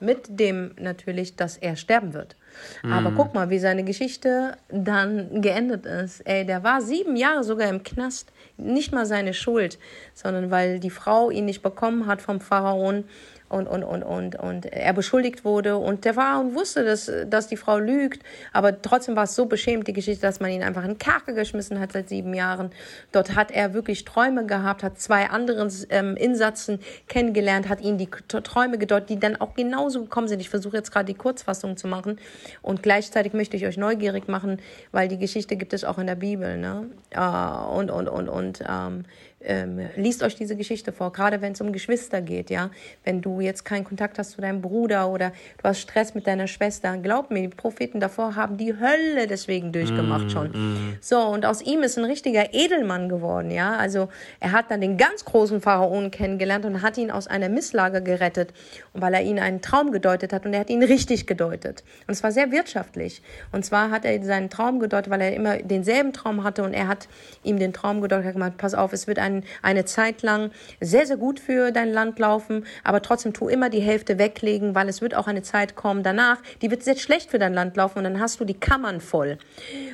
mit dem natürlich, dass er sterben wird. Mhm. Aber guck mal, wie seine Geschichte dann geendet ist. Ey, der war sieben Jahre sogar im Knast. Nicht mal seine Schuld, sondern weil die Frau ihn nicht bekommen hat vom Pharaon und, und, und, und, und er beschuldigt wurde und der war und wusste, dass, dass die Frau lügt, aber trotzdem war es so beschämt, die Geschichte, dass man ihn einfach in Kerker geschmissen hat seit sieben Jahren. Dort hat er wirklich Träume gehabt, hat zwei anderen ähm, Insatzen kennengelernt, hat ihnen die Träume gedeutet, die dann auch genauso gekommen sind. Ich versuche jetzt gerade die Kurzfassung zu machen und gleichzeitig möchte ich euch neugierig machen, weil die Geschichte gibt es auch in der Bibel. Ne? Äh, und, und, und, und ähm, ähm, liest euch diese Geschichte vor, gerade wenn es um Geschwister geht, ja. Wenn du jetzt keinen Kontakt hast zu deinem Bruder oder du hast Stress mit deiner Schwester, glaub mir, die Propheten davor haben die Hölle deswegen durchgemacht mm, schon. Mm. So, und aus ihm ist ein richtiger Edelmann geworden, ja. Also er hat dann den ganz großen Pharaon kennengelernt und hat ihn aus einer Misslage gerettet, weil er ihn einen Traum gedeutet hat und er hat ihn richtig gedeutet. Und es war sehr wirtschaftlich. Und zwar hat er seinen Traum gedeutet, weil er immer denselben Traum hatte und er hat ihm den Traum gedeutet, hat gemacht, pass auf, es wird ein ein, eine Zeit lang sehr, sehr gut für dein Land laufen, aber trotzdem tu immer die Hälfte weglegen, weil es wird auch eine Zeit kommen danach, die wird sehr schlecht für dein Land laufen und dann hast du die Kammern voll.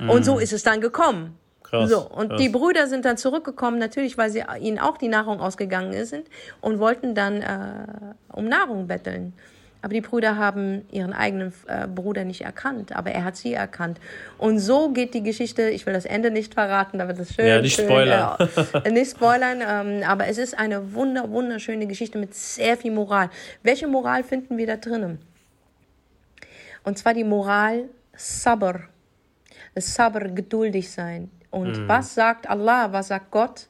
Mhm. Und so ist es dann gekommen. Krass, so, und krass. die Brüder sind dann zurückgekommen, natürlich, weil sie ihnen auch die Nahrung ausgegangen ist und wollten dann äh, um Nahrung betteln. Aber die Brüder haben ihren eigenen äh, Bruder nicht erkannt, aber er hat sie erkannt. Und so geht die Geschichte, ich will das Ende nicht verraten, da wird es schön. Ja, nicht schön, spoilern. Äh, nicht spoilern, ähm, aber es ist eine wunder, wunderschöne Geschichte mit sehr viel Moral. Welche Moral finden wir da drinnen? Und zwar die Moral Sabr. Sabr, geduldig sein. Und mhm. was sagt Allah, was sagt Gott?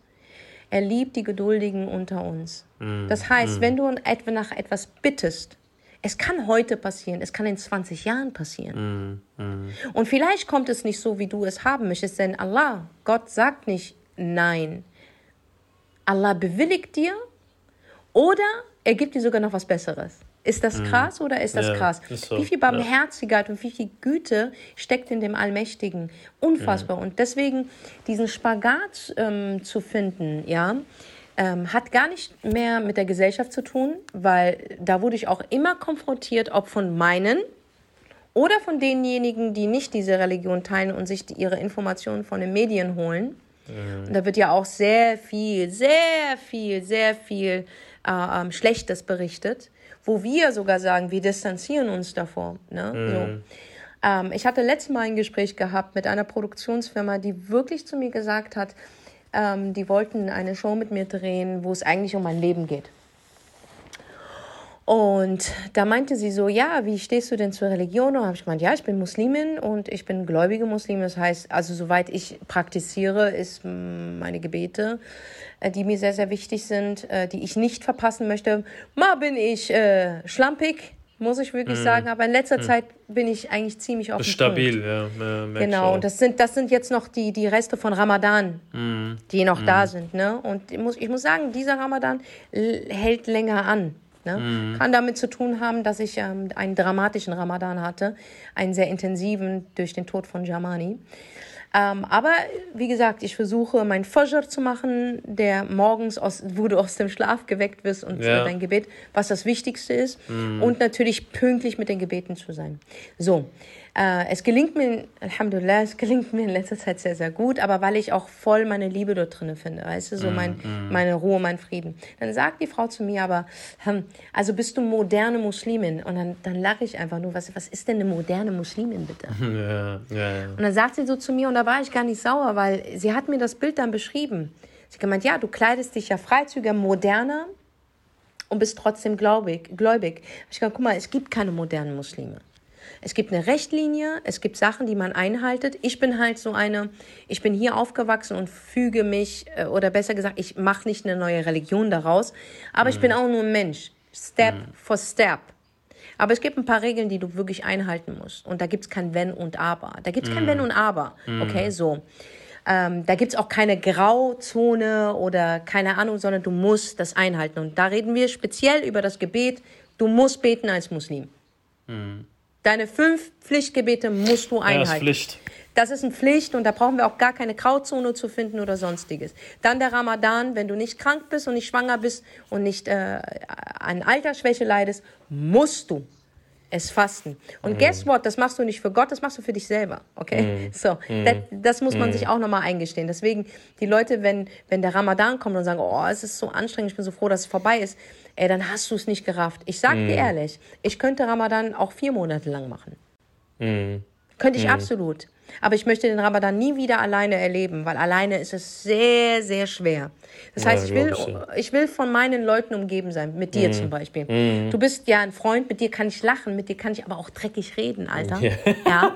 Er liebt die Geduldigen unter uns. Mhm. Das heißt, mhm. wenn du nach etwas bittest, es kann heute passieren, es kann in 20 Jahren passieren. Mm, mm. Und vielleicht kommt es nicht so, wie du es haben möchtest, denn Allah, Gott sagt nicht nein. Allah bewilligt dir oder er gibt dir sogar noch was Besseres. Ist das mm. krass oder ist das ja, krass? Ist so, wie viel Barmherzigkeit ja. und wie viel Güte steckt in dem Allmächtigen? Unfassbar. Und deswegen diesen Spagat ähm, zu finden, ja, ähm, hat gar nicht mehr mit der Gesellschaft zu tun, weil da wurde ich auch immer konfrontiert, ob von meinen oder von denjenigen, die nicht diese Religion teilen und sich die, ihre Informationen von den Medien holen. Mhm. Und da wird ja auch sehr viel, sehr viel, sehr viel äh, ähm, Schlechtes berichtet, wo wir sogar sagen, wir distanzieren uns davor. Ne? Mhm. So. Ähm, ich hatte letztes Mal ein Gespräch gehabt mit einer Produktionsfirma, die wirklich zu mir gesagt hat, ähm, die wollten eine Show mit mir drehen, wo es eigentlich um mein Leben geht. Und da meinte sie so, ja, wie stehst du denn zur Religion? Und habe ich gemeint, ja, ich bin Muslimin und ich bin gläubige Muslimin. Das heißt, also soweit ich praktiziere, ist meine Gebete, äh, die mir sehr, sehr wichtig sind, äh, die ich nicht verpassen möchte. Mal bin ich äh, schlampig, muss ich wirklich mhm. sagen. Aber in letzter mhm. Zeit bin ich eigentlich ziemlich auf dem Stabil, Punkt. ja. ja genau, und das sind, das sind jetzt noch die, die Reste von Ramadan, mhm. die noch da mhm. sind. Ne? Und ich muss, ich muss sagen, dieser Ramadan hält länger an. Ne? Mhm. Kann damit zu tun haben, dass ich ähm, einen dramatischen Ramadan hatte, einen sehr intensiven durch den Tod von Jamani. Ähm, aber wie gesagt, ich versuche, mein Fajr zu machen, der morgens, aus, wo du aus dem Schlaf geweckt wirst und ja. dein Gebet, was das Wichtigste ist. Mhm. Und natürlich pünktlich mit den Gebeten zu sein. So, äh, es gelingt mir, Alhamdulillah, es gelingt mir in letzter Zeit sehr, sehr gut, aber weil ich auch voll meine Liebe dort drin finde, weißt du, so mein, mm, meine Ruhe, mein Frieden. Dann sagt die Frau zu mir aber, hm, also bist du moderne Muslimin? Und dann, dann lache ich einfach nur, was, was ist denn eine moderne Muslimin bitte? Ja, ja, ja. Und dann sagt sie so zu mir, und da war ich gar nicht sauer, weil sie hat mir das Bild dann beschrieben. Sie hat gemeint, ja, du kleidest dich ja freizügiger, moderner und bist trotzdem gläubig. gläubig. Ich gesagt, guck mal, es gibt keine modernen Muslime. Es gibt eine Rechtlinie, es gibt Sachen, die man einhaltet. Ich bin halt so eine, ich bin hier aufgewachsen und füge mich, äh, oder besser gesagt, ich mache nicht eine neue Religion daraus, aber mhm. ich bin auch nur ein Mensch. Step mhm. for Step. Aber es gibt ein paar Regeln, die du wirklich einhalten musst. Und da gibt es kein Wenn und Aber. Da gibt es kein mm. Wenn und Aber. Mm. Okay, so. Ähm, da gibt es auch keine Grauzone oder keine Ahnung, sondern du musst das einhalten. Und da reden wir speziell über das Gebet. Du musst beten als Muslim. Mm. Deine fünf Pflichtgebete musst du einhalten. Ja, das ist Pflicht. Das ist eine Pflicht und da brauchen wir auch gar keine Grauzone zu finden oder sonstiges. Dann der Ramadan, wenn du nicht krank bist und nicht schwanger bist und nicht äh, an Altersschwäche leidest, musst du es fasten. Und mm. guess what? Das machst du nicht für Gott, das machst du für dich selber. Okay? Mm. So, mm. Das, das, muss man mm. sich auch nochmal eingestehen. Deswegen, die Leute, wenn, wenn der Ramadan kommt und sagen, oh, es ist so anstrengend, ich bin so froh, dass es vorbei ist, ey, dann hast du es nicht gerafft. Ich sag dir mm. ehrlich, ich könnte Ramadan auch vier Monate lang machen. Mm. Könnte ich absolut. Aber ich möchte den Ramadan nie wieder alleine erleben, weil alleine ist es sehr, sehr schwer. Das heißt, ja, ich, will, ich will von meinen Leuten umgeben sein, mit dir mm. zum Beispiel. Mm. Du bist ja ein Freund, mit dir kann ich lachen, mit dir kann ich aber auch dreckig reden, Alter. Ja. ja.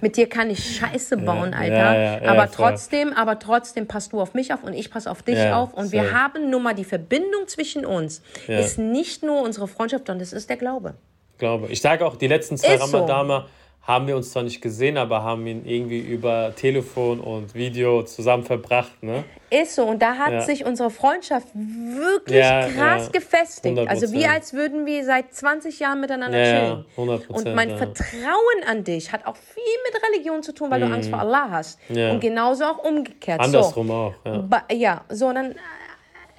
Mit dir kann ich Scheiße bauen, Alter. Ja, aber trotzdem, aber trotzdem passt du auf mich auf und ich passe auf dich auf. Und wir haben nun mal die Verbindung zwischen uns. Ist nicht nur unsere Freundschaft, sondern es ist der Glaube. Glaube. Ich sage auch, die letzten zwei Ramadama. So haben wir uns zwar nicht gesehen, aber haben ihn irgendwie über Telefon und Video zusammen verbracht. Ne? Ist so. Und da hat ja. sich unsere Freundschaft wirklich ja, krass ja. gefestigt. 100%. Also wie als würden wir seit 20 Jahren miteinander chillen. Ja, 100%, und mein Vertrauen an dich hat auch viel mit Religion zu tun, weil mhm. du Angst vor Allah hast. Und genauso auch umgekehrt. Andersrum so. auch. Ja. ja, so dann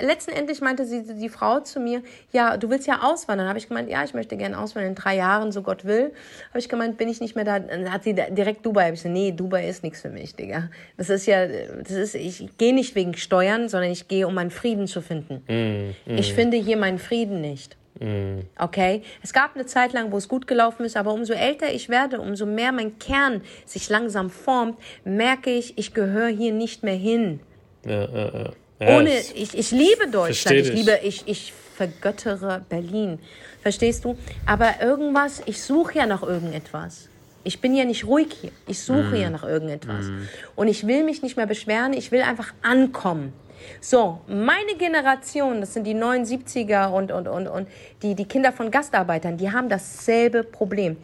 letzten Endlich meinte sie, die Frau zu mir, ja, du willst ja auswandern. Habe ich gemeint, ja, ich möchte gerne auswandern in drei Jahren, so Gott will. Habe ich gemeint, bin ich nicht mehr da. Dann hat sie direkt Dubai. Habe ich gesagt, nee, Dubai ist nichts für mich, Digga. Das ist ja, das ist, ich gehe nicht wegen Steuern, sondern ich gehe, um meinen Frieden zu finden. Mm, mm. Ich finde hier meinen Frieden nicht. Mm. Okay? Es gab eine Zeit lang, wo es gut gelaufen ist, aber umso älter ich werde, umso mehr mein Kern sich langsam formt, merke ich, ich gehöre hier nicht mehr hin. Ja, ja, ja. Ja, Ohne, ich, ich liebe Deutschland, ich liebe, ich, ich vergöttere Berlin. Verstehst du? Aber irgendwas, ich suche ja nach irgendetwas. Ich bin ja nicht ruhig hier. Ich suche mm. ja nach irgendetwas. Mm. Und ich will mich nicht mehr beschweren, ich will einfach ankommen. So, meine Generation, das sind die 79er und, und, und, und die, die Kinder von Gastarbeitern, die haben dasselbe Problem.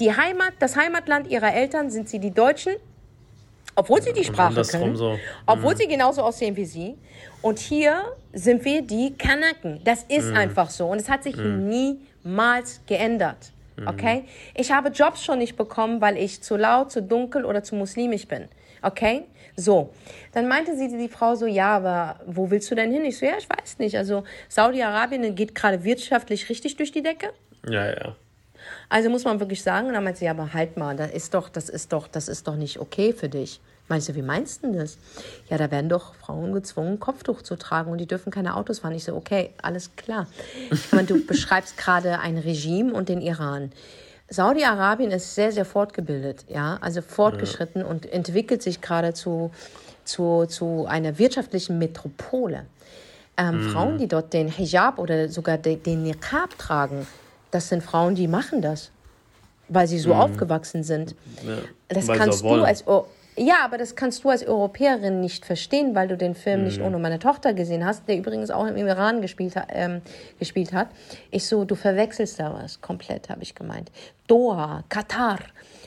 Die Heimat, das Heimatland ihrer Eltern sind sie die Deutschen obwohl sie die Sprache können, so. obwohl mhm. sie genauso aussehen wie sie. Und hier sind wir die Kanaken. Das ist mhm. einfach so. Und es hat sich mhm. niemals geändert. Mhm. Okay? Ich habe Jobs schon nicht bekommen, weil ich zu laut, zu dunkel oder zu muslimisch bin. Okay? So. Dann meinte sie, die Frau so, ja, aber wo willst du denn hin? Ich so, ja, ich weiß nicht. Also Saudi-Arabien geht gerade wirtschaftlich richtig durch die Decke. Ja, ja. Also muss man wirklich sagen, und dann meinte sie, aber halt mal, das ist doch, das ist doch, das ist doch nicht okay für dich. Meinst du, wie meinst du das? Ja, da werden doch Frauen gezwungen, Kopftuch zu tragen und die dürfen keine Autos fahren. Ich so, okay, alles klar. Ich meine, du beschreibst gerade ein Regime und den Iran. Saudi-Arabien ist sehr, sehr fortgebildet, ja, also fortgeschritten ja. und entwickelt sich gerade zu, zu, zu einer wirtschaftlichen Metropole. Ähm, mhm. Frauen, die dort den Hijab oder sogar den, den Niqab tragen, das sind Frauen, die machen das, weil sie so mhm. aufgewachsen sind. Ja, das kannst du als oh, ja, aber das kannst du als Europäerin nicht verstehen, weil du den Film mhm. nicht ohne meine Tochter gesehen hast, der übrigens auch im Iran gespielt, ähm, gespielt hat. Ich so, du verwechselst da was komplett, habe ich gemeint. Doha, Katar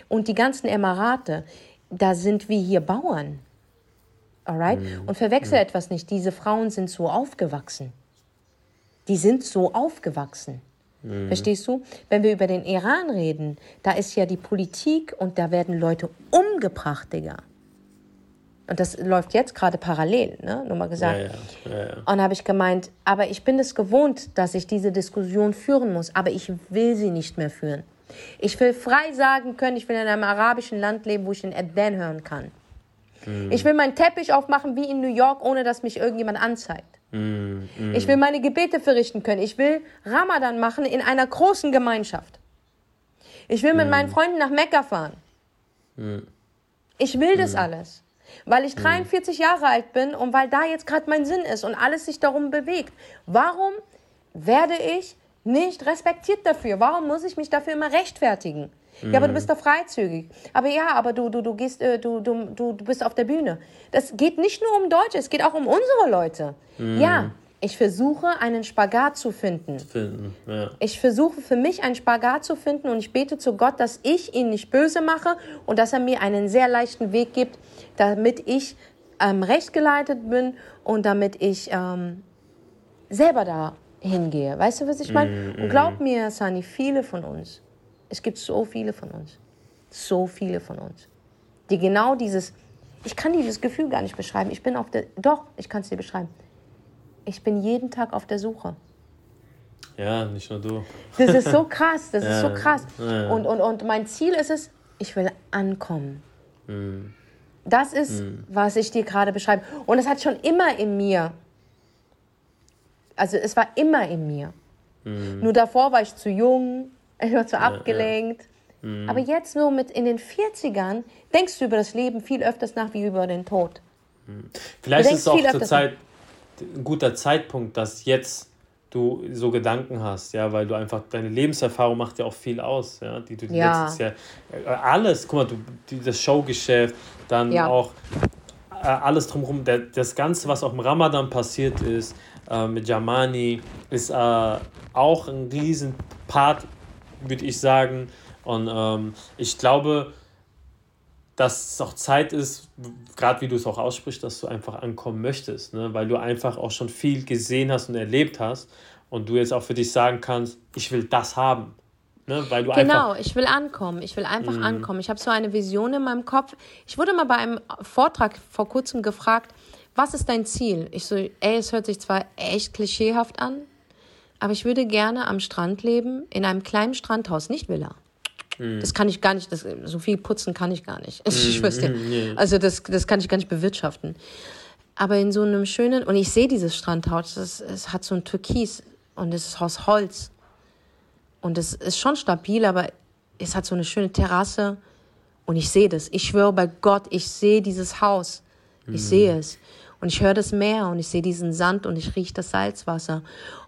und die ganzen Emirate, da sind wir hier Bauern. Alright? Mhm. Und verwechsel etwas nicht. Diese Frauen sind so aufgewachsen. Die sind so aufgewachsen. Mhm. Verstehst du? Wenn wir über den Iran reden, da ist ja die Politik und da werden Leute umgebracht, Digga. Und das läuft jetzt gerade parallel, ne? Nur mal gesagt. Ja, ja. Ja, und da habe ich gemeint, aber ich bin es gewohnt, dass ich diese Diskussion führen muss, aber ich will sie nicht mehr führen. Ich will frei sagen können, ich will in einem arabischen Land leben, wo ich den Adhan hören kann. Mhm. Ich will meinen Teppich aufmachen wie in New York, ohne dass mich irgendjemand anzeigt. Mm, mm. Ich will meine Gebete verrichten können. Ich will Ramadan machen in einer großen Gemeinschaft. Ich will mit mm. meinen Freunden nach Mekka fahren. Mm. Ich will das mm. alles. Weil ich 43 mm. Jahre alt bin und weil da jetzt gerade mein Sinn ist und alles sich darum bewegt. Warum werde ich nicht respektiert dafür. Warum muss ich mich dafür immer rechtfertigen? Ja, aber du bist doch freizügig. Aber ja, aber du, du, du gehst, äh, du, du, du, du bist auf der Bühne. Das geht nicht nur um Deutsche, es geht auch um unsere Leute. Ja, ich versuche einen Spagat zu finden. Finden, ja. Ich versuche für mich einen Spagat zu finden und ich bete zu Gott, dass ich ihn nicht böse mache und dass er mir einen sehr leichten Weg gibt, damit ich ähm, rechtgeleitet bin und damit ich ähm, selber da hingehe. Weißt du, was ich meine? Und glaub mir, Sani, viele von uns, es gibt so viele von uns, so viele von uns, die genau dieses, ich kann dieses Gefühl gar nicht beschreiben. Ich bin auf der, doch, ich kann es dir beschreiben. Ich bin jeden Tag auf der Suche. Ja, nicht nur du. Das ist so krass, das ist so Ja, krass. ja. Und, und, und mein Ziel ist es, ich will ankommen. Das ist, was ich dir gerade beschreibe. Und es hat schon immer in mir, also es war immer in mir. Nur davor war ich zu jung, ich war zu abgelenkt. Aber jetzt so mit in den 40ern denkst du über das Leben viel öfters nach wie über den Tod. Vielleicht Du ist es auch zur Zeit ein guter Zeitpunkt, dass jetzt du so Gedanken hast, ja, weil du einfach deine Lebenserfahrung macht ja auch viel aus, ja, die du Ja. letztes Jahr äh, alles, guck mal, du das Showgeschäft, dann Ja. auch äh, alles drumherum, der, das Ganze, was auch im Ramadan passiert ist, äh, mit Jamani, ist äh, auch ein riesen Part, würde ich sagen. Und ähm, ich glaube, dass es auch Zeit ist, gerade wie du es auch aussprichst, dass du einfach ankommen möchtest, ne? weil du einfach auch schon viel gesehen hast und erlebt hast und du jetzt auch für dich sagen kannst, ich will das haben. Ne? Weil du Genau, einfach. ich will ankommen. Ich will einfach ankommen. Ich habe so eine Vision in meinem Kopf. Ich wurde mal bei einem Vortrag vor kurzem gefragt, was ist dein Ziel? Ich so, ey, es hört sich zwar echt klischeehaft an, aber ich würde gerne am Strand leben, in einem kleinen Strandhaus, nicht Villa. Das kann ich gar nicht, das, so viel putzen kann ich gar nicht. Ich schwör's dir. Also das, das kann ich gar nicht bewirtschaften. Aber in so einem schönen, und ich sehe dieses Strandhaus, das, es hat so ein Türkis und es ist aus Holz. Und es ist schon stabil, aber es hat so eine schöne Terrasse. Und ich sehe das. Ich schwöre bei Gott, ich sehe dieses Haus. Ich sehe es. Und ich höre das Meer und ich sehe diesen Sand und ich rieche das Salzwasser.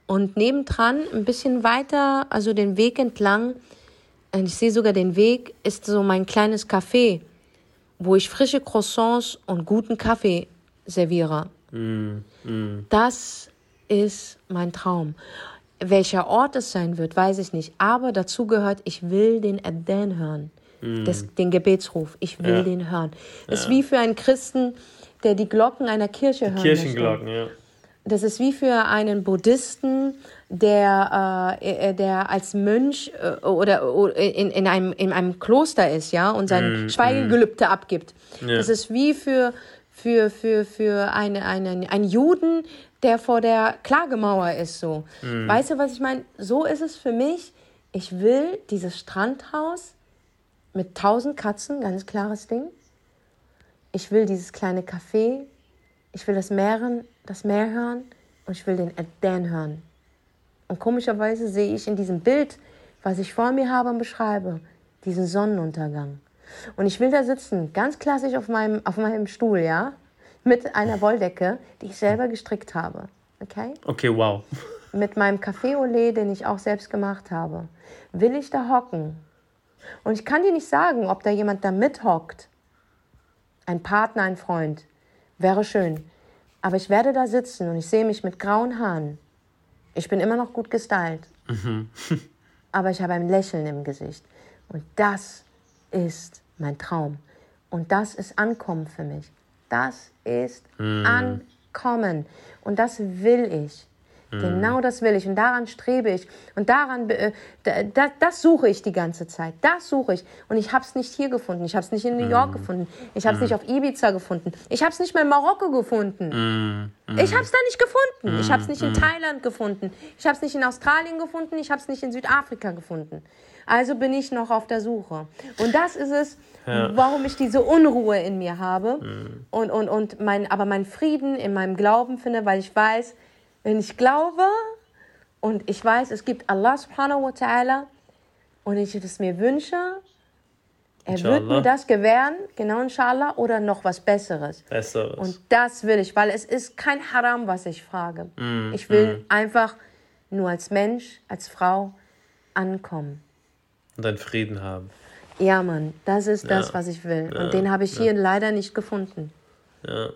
Und nebendran, ein bisschen weiter, also den Weg entlang, und ich sehe sogar den Weg, ist so mein kleines Café, wo ich frische Croissants und guten Kaffee serviere. Das ist mein Traum. Welcher Ort es sein wird, weiß ich nicht. Aber dazu gehört, ich will den Adhan hören. Das, den Gebetsruf. Ich will Ja. den hören. Das ist wie für einen Christen, der die Glocken einer Kirche hören Kirchenglocken, ja. möchte. Das ist wie für einen Buddhisten, der, äh, äh, der als Mönch äh, oder, oder in, in, einem, in einem Kloster ist, ja, und sein Schweigegelübde abgibt. Das ist wie für, für, für, für eine, einen, einen Juden, der vor der Klagemauer ist, so. Weißt du, was ich meine? So ist es für mich. Ich will dieses Strandhaus mit tausend Katzen, ganz klares Ding. Ich will dieses kleine Café. Ich will das Meer, das Meer hören und ich will den Adhan hören. Und komischerweise sehe ich in diesem Bild, was ich vor mir habe und beschreibe, diesen Sonnenuntergang. Und ich will da sitzen, ganz klassisch auf meinem, auf meinem Stuhl, ja, mit einer Wolldecke, die ich selber gestrickt habe. Okay? Okay, wow. mit meinem Café au lait, den ich auch selbst gemacht habe, will ich da hocken. Und ich kann dir nicht sagen, ob da jemand da mithockt. Ein Partner, ein Freund. Wäre schön. Aber ich werde da sitzen und ich sehe mich mit grauen Haaren. Ich bin immer noch gut gestylt. Aber ich habe ein Lächeln im Gesicht. Und das ist mein Traum. Und das ist Ankommen für mich. Das ist Ankommen. Und das will ich. Genau das will ich und daran strebe ich und daran äh, da, da, das suche ich die ganze Zeit. Das suche ich und ich habe es nicht hier gefunden. Ich habe es nicht in New York gefunden. Ich habe es nicht auf Ibiza gefunden. Ich habe es nicht mal in Marokko gefunden. Ich habe es da nicht gefunden. Ich habe es nicht in Thailand gefunden. Ich habe es nicht in Australien gefunden. Ich habe es nicht in Südafrika gefunden. Also bin ich noch auf der Suche. Und das ist es, warum ich diese Unruhe in mir habe und, und, und mein, aber meinen Frieden in meinem Glauben finde, weil ich weiß, wenn ich glaube und ich weiß, es gibt Allah subhanahu wa ta'ala und ich es mir wünsche, er wird Inshallah. mir das gewähren, genau inshallah, oder noch was Besseres. Besseres. Und das will ich, weil es ist kein Haram, was ich frage. Ich will einfach nur als Mensch, als Frau ankommen. Und einen Frieden haben. Ja, Mann, das ist ja. das, was ich will. Ja. Und den habe ich hier ja. leider nicht gefunden. Ja.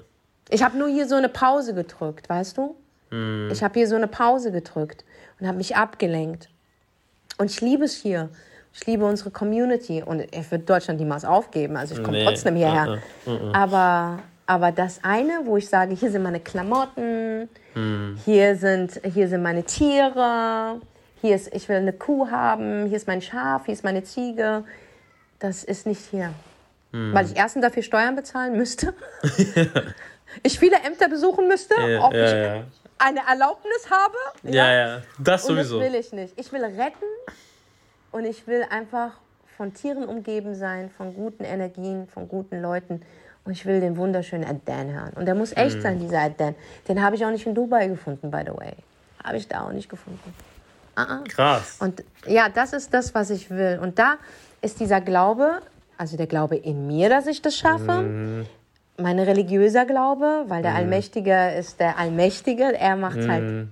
Ich habe nur hier so eine Pause gedrückt, weißt du? Mhm. Ich habe hier so eine Pause gedrückt und habe mich abgelenkt. Und ich liebe es hier. Ich liebe unsere Community und ich würde Deutschland niemals aufgeben. Also ich komme nee. trotzdem hierher. Uh -uh. Uh Aber, aber das eine, wo ich sage, hier sind meine Klamotten, mhm. hier, sind, hier sind meine Tiere, hier ist, ich will eine Kuh haben, hier ist mein Schaf, hier ist meine Ziege. Das ist nicht hier. Mhm. Weil ich erstens dafür Steuern bezahlen müsste. ich viele Ämter besuchen müsste, ja, ob ja, ich ja. Eine Erlaubnis habe. Ja, ja, das Und das sowieso. will ich nicht. Ich will retten und ich will einfach von Tieren umgeben sein, von guten Energien, von guten Leuten. Und ich will den wunderschönen Adan hören. Und der muss echt sein, dieser Adan. Den habe ich auch nicht in Dubai gefunden, by the way. Habe ich da auch nicht gefunden. Ah, ah. Krass. Und ja, das ist das, was ich will. Und da ist dieser Glaube, also der Glaube in mir, dass ich das schaffe. Mhm. Mein religiöser Glaube, weil der Allmächtige ist der Allmächtige. Er macht es halt Mhm.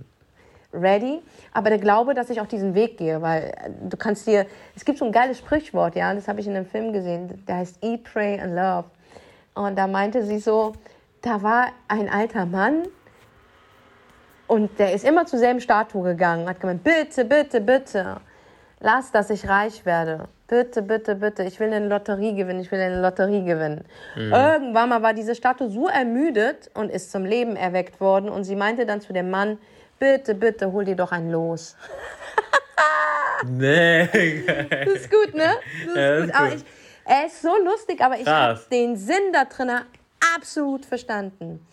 ready. Aber der Glaube, dass ich auch diesen Weg gehe, weil äh, du kannst dir, es gibt so ein geiles Sprichwort, ja, das habe ich in einem Film gesehen, der heißt Eat, Pray and Love. Und da meinte sie so, da war ein alter Mann und der ist immer zur selben Statue gegangen, hat gemeint, bitte, bitte, bitte, lass, dass ich reich werde. Bitte, bitte, bitte, ich will eine Lotterie gewinnen, ich will eine Lotterie gewinnen. Irgendwann mal war diese Statue so ermüdet und ist zum Leben erweckt worden und sie meinte dann zu dem Mann, bitte, bitte, hol dir doch ein Los. Nee. Das ist gut, ne? Das ist Ja, das gut. ist Aber ich, er ist so lustig, aber ich habe den Sinn da drin absolut verstanden.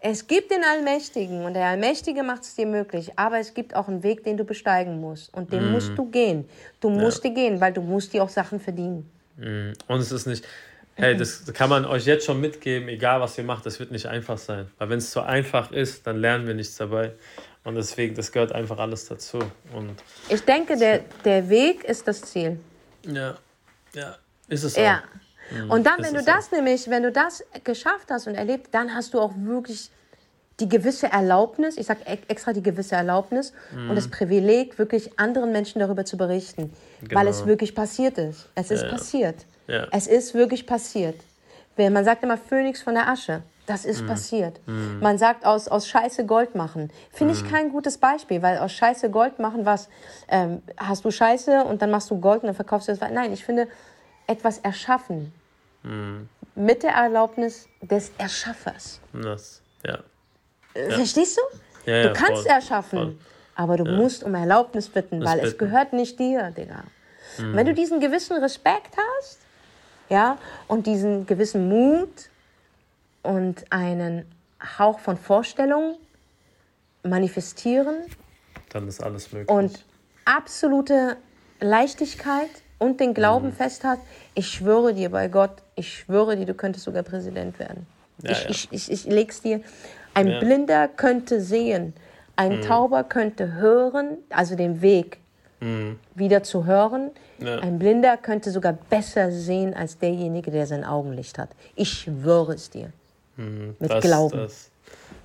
Es gibt den Allmächtigen und der Allmächtige macht es dir möglich, aber es gibt auch einen Weg, den du besteigen musst und den musst du gehen. Du musst dir gehen, weil du musst dir auch Sachen verdienen. Mhm. Und es ist nicht, hey, das kann man euch jetzt schon mitgeben, egal was ihr macht, das wird nicht einfach sein. Weil wenn es zu einfach ist, dann lernen wir nichts dabei. Und deswegen, das gehört einfach alles dazu. Und Ich denke, der, der Weg ist das Ziel. ja, ja, ist es auch. Ja. Und dann, wenn du es das nämlich, wenn du das geschafft hast und erlebt, dann hast du auch wirklich die gewisse Erlaubnis, ich sage extra die gewisse Erlaubnis und das Privileg, wirklich anderen Menschen darüber zu berichten, weil Genau. es wirklich passiert ist. Es ist Ja. passiert. Ja. Es ist wirklich passiert. Man sagt immer Phönix von der Asche. Das ist Mhm. passiert. Man sagt aus, aus Scheiße Gold machen. Finde Mhm. ich kein gutes Beispiel, weil aus Scheiße Gold machen was? Ähm, hast du Scheiße und dann machst du Gold und dann verkaufst du das. Nein, ich finde etwas erschaffen. Mhm. Mit der Erlaubnis des Erschaffers. Das, ja. Äh, Verstehst du? Ja, du ja, kannst voll, erschaffen, voll. aber du musst um Erlaubnis bitten, weil es bitten. gehört nicht dir, Digga. Mhm. wenn du diesen gewissen Respekt hast, ja, und diesen gewissen Mut und einen Hauch von Vorstellung manifestieren Dann ist alles möglich. und absolute Leichtigkeit und den Glauben Mhm. fest hat, ich schwöre dir bei Gott, ich schwöre dir, du könntest sogar Präsident werden. Ja, ich, ja. Ich, ich, ich leg's dir. Ein Ja. Mhm. Blinder könnte sehen, ein Tauber könnte hören, also den Weg wieder zu hören. Mhm. Ein Blinder könnte sogar besser sehen als derjenige, der sein Augenlicht hat. Ich schwöre es dir. Mit das, Glauben. Das,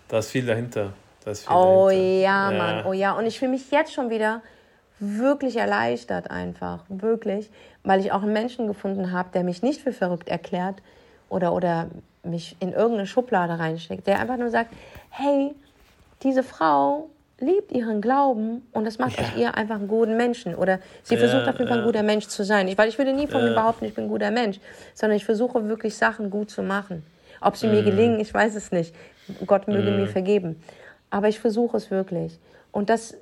da ist viel dahinter. Da ist viel Oh dahinter. ja, Mann, oh ja. Und ich fühle mich jetzt schon wieder wirklich erleichtert einfach, wirklich, weil ich auch einen Menschen gefunden habe, der mich nicht für verrückt erklärt oder, oder mich in irgendeine Schublade reinsteckt, der einfach nur sagt, hey, diese Frau liebt ihren Glauben und das macht Ja. aus ihr einfach einen guten Menschen oder sie Ja, versucht auf jeden Fall ein ja. guter Mensch zu sein. Ich, weil ich würde nie von mir behaupten, ich bin ein guter Mensch, sondern ich versuche wirklich Sachen gut zu machen. Ob sie Mhm. mir gelingen, ich weiß es nicht. Gott möge mir vergeben. Aber ich versuche es wirklich. Und das